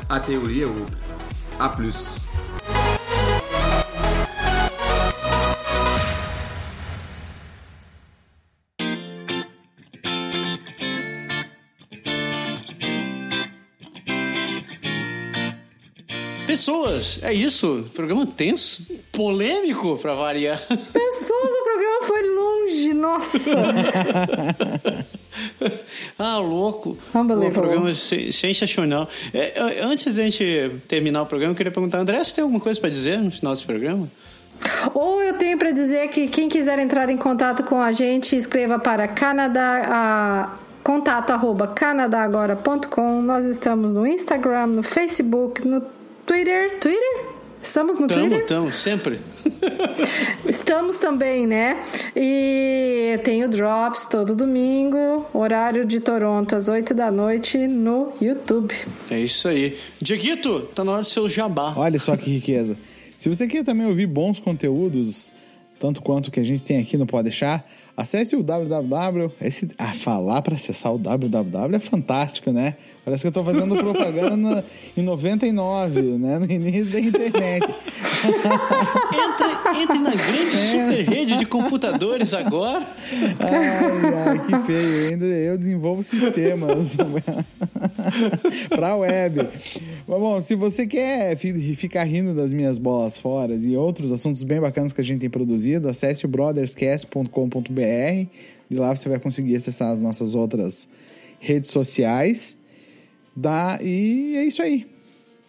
a teoria é outra. A plus. Pessoas, é isso. Programa tenso, polêmico pra variar. Pessoas, o programa foi longe, nossa. [laughs] [laughs] ah, louco. Um programa se- sensacional. É, é, antes da gente terminar o programa, eu queria perguntar, André, você tem alguma coisa pra dizer no final desse programa? Ou eu tenho para dizer que quem quiser entrar em contato com a gente, escreva para Canadá, a, contato arroba canadagora.com. Nós estamos no Instagram, no Facebook, no Twitter. Twitter? Estamos no Tamo, Twitter? tamo, sempre. [laughs] Estamos também, né? E tem o Drops todo domingo, horário de Toronto, às 8 da noite, no YouTube. É isso aí. Dieguito, tá na hora do seu jabá. Olha só que riqueza. Se você quer também ouvir bons conteúdos, tanto quanto o que a gente tem aqui no Pode Deixar, acesse o www. Esse, ah, falar para acessar o www é fantástico, né? Parece que eu tô fazendo propaganda [laughs] em 99, né? No início da internet. Entre, entre na grande super rede de computadores agora. Ai, ai, que feio. Ainda eu desenvolvo sistemas [laughs] para web. Mas, bom, se você quer fi- ficar rindo das minhas bolas fora e outros assuntos bem bacanas que a gente tem produzido, acesse o brotherscast.com.br. De lá você vai conseguir acessar as nossas outras redes sociais. Dá, e é isso aí.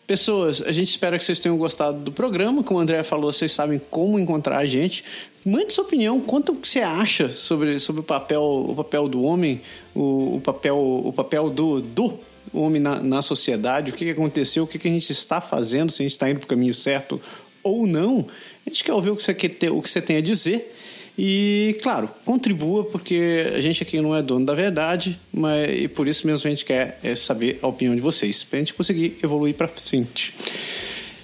Pessoas, a gente espera que vocês tenham gostado do programa. Como o André falou, vocês sabem como encontrar a gente. Mande sua opinião, quanto você acha sobre, sobre o, papel, o papel do homem, o, o papel, o papel do, do homem na, na sociedade, o que, que aconteceu, o que, que a gente está fazendo, se a gente está indo para o caminho certo ou não. A gente quer ouvir o que você, quer ter, o que você tem a dizer. E, claro, contribua, porque a gente aqui não é dono da verdade, mas e por isso mesmo a gente quer é, saber a opinião de vocês, pra gente conseguir evoluir pra frente.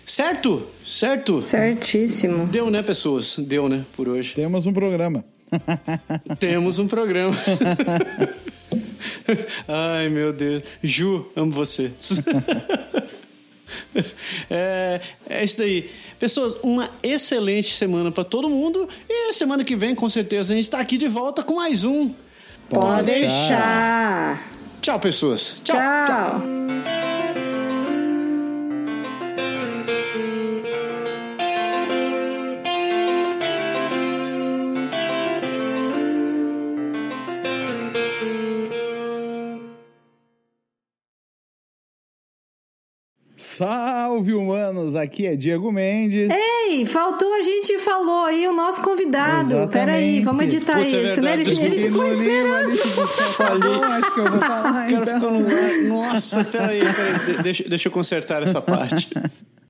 Certo? Certo? Certíssimo. Deu, né, pessoas? Deu, né, por hoje. Temos um programa. Temos um programa. [laughs] [laughs] Ai, meu Deus. Ju, amo você. [laughs] É, é isso daí. Pessoas, uma excelente semana pra todo mundo. E semana que vem, com certeza, a gente tá aqui de volta com mais um. Pode deixar. Tchau, pessoas. Tchau. Tchau. Salve, humanos! Aqui é Diego Mendes. Ei, faltou a gente falou aí o nosso convidado. Exatamente. Peraí, vamos editar Putz, é isso, né? Ele, ele Porque ficou esperando. falou, acho que eu vou falar O cara então. ficou no. Nossa, peraí, peraí. de- Deixa, deixa eu consertar essa parte. [laughs]